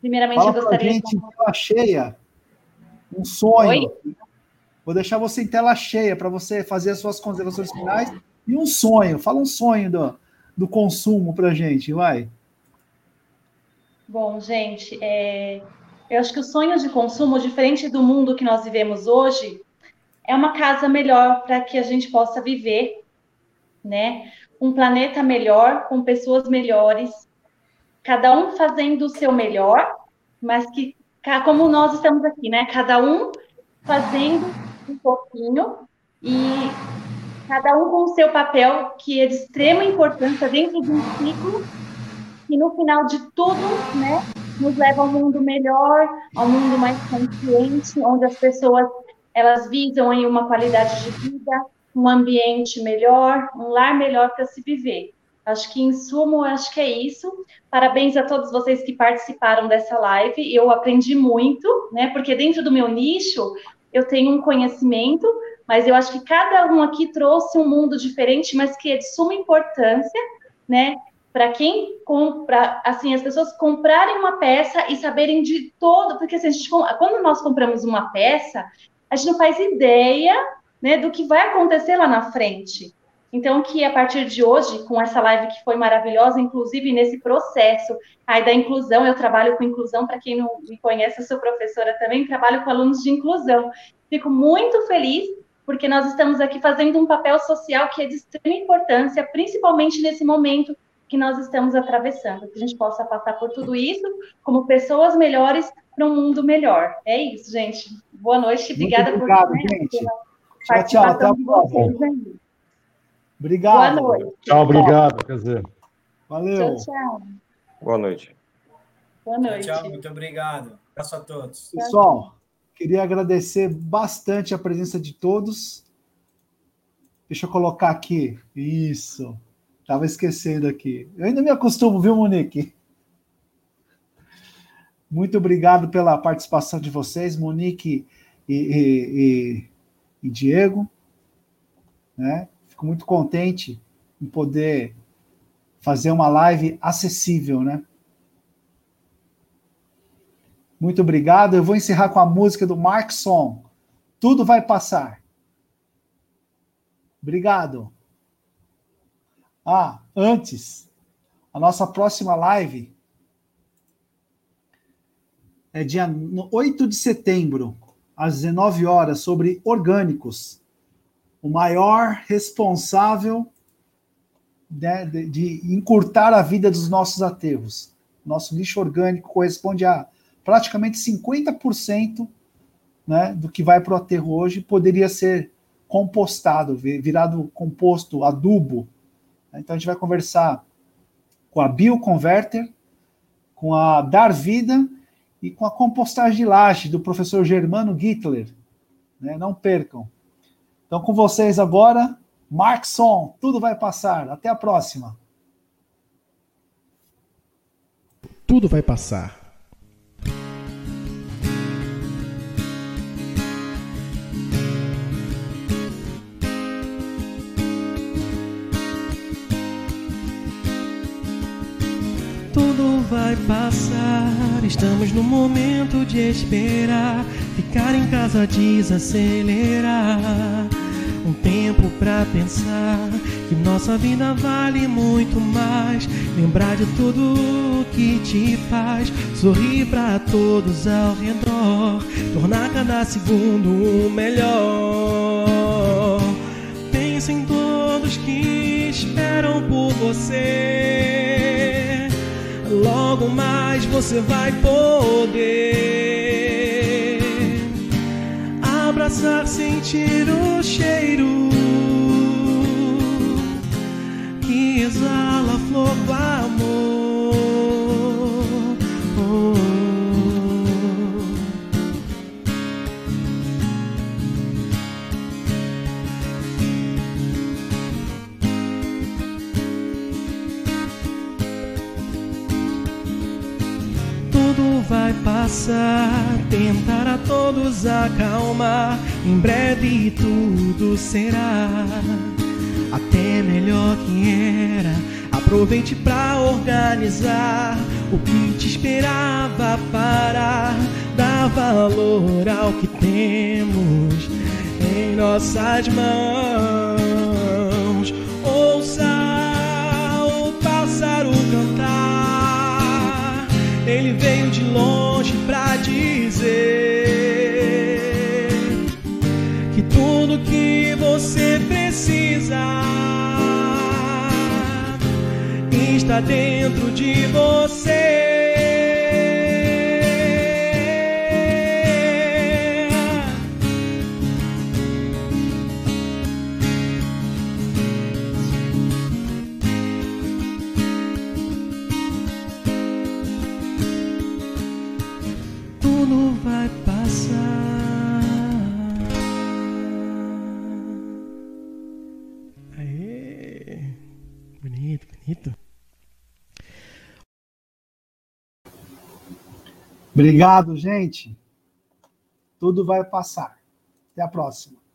Primeiramente eu gostaria gente, de. cheia um sonho. Oi? Vou deixar você em tela cheia para você fazer as suas considerações finais e um sonho. Fala um sonho do, do consumo para gente, vai. Bom, gente, é, eu acho que o sonho de consumo, diferente do mundo que nós vivemos hoje, é uma casa melhor para que a gente possa viver, né? Um planeta melhor, com pessoas melhores, cada um fazendo o seu melhor, mas que como nós estamos aqui, né? Cada um fazendo um pouquinho e cada um com o seu papel, que é de extrema importância dentro de um ciclo, que no final de tudo, né, nos leva a um mundo melhor, a um mundo mais consciente, onde as pessoas elas visam aí uma qualidade de vida, um ambiente melhor, um lar melhor para se viver. Acho que, em sumo, acho que é isso. Parabéns a todos vocês que participaram dessa live. Eu aprendi muito, né? Porque dentro do meu nicho, eu tenho um conhecimento, mas eu acho que cada um aqui trouxe um mundo diferente, mas que é de suma importância, né? Para quem compra, assim, as pessoas comprarem uma peça e saberem de todo, porque assim, gente, quando nós compramos uma peça, a gente não faz ideia, né, do que vai acontecer lá na frente. Então, que a partir de hoje, com essa live que foi maravilhosa, inclusive nesse processo aí da inclusão, eu trabalho com inclusão, para quem não me conhece, eu sou professora também, trabalho com alunos de inclusão. Fico muito feliz, porque nós estamos aqui fazendo um papel social que é de extrema importância, principalmente nesse momento que nós estamos atravessando, que a gente possa passar por tudo isso como pessoas melhores para um mundo melhor. É isso, gente. Boa noite, obrigada Muito obrigado, por gente. Tchau, tchau, até a próxima. Obrigado. Boa noite. Tchau, obrigado. Quer dizer. Valeu. Tchau, tchau. Boa noite. Boa noite. Tchau, muito obrigado. Abraço a todos. Pessoal, queria agradecer bastante a presença de todos. Deixa eu colocar aqui. Isso. Estava esquecendo aqui. Eu ainda me acostumo, viu, Monique? Muito obrigado pela participação de vocês, Monique e, e, e, e Diego. Né? Fico muito contente em poder fazer uma live acessível, né? Muito obrigado. Eu vou encerrar com a música do Mark Song. Tudo vai passar. Obrigado. Ah, antes, a nossa próxima live é dia 8 de setembro, às 19 horas, sobre orgânicos o maior responsável né, de, de, encurtar a vida dos nossos aterros. Nosso lixo orgânico corresponde a praticamente 50% né, do que vai para o aterro hoje poderia ser compostado, virado composto, adubo. Então a gente vai conversar com a Bioconverter, com a Dar Vida e com a compostagem de laje do professor Germano Gittler. Né? Não percam. Então, com vocês agora, Markson, tudo vai passar. Até a próxima. Tudo vai passar. Vai passar, estamos no momento de esperar. Ficar em casa desacelerar um tempo pra pensar que nossa vida vale muito mais. Lembrar de tudo que te faz sorrir pra todos ao redor, tornar cada segundo um melhor. Pensa em todos que esperam por você. Logo mais você vai poder abraçar, sentir o cheiro que exala a flor do amor. Passar, tentar a todos acalmar. Em breve tudo será até melhor que era. Aproveite pra organizar o que te esperava parar. Dá valor ao que temos em nossas mãos. Ouça o pássaro cantar. Ele veio de longe pra dizer que tudo que você precisa está dentro de você. Eita. Obrigado, gente. Tudo vai passar. Até a próxima.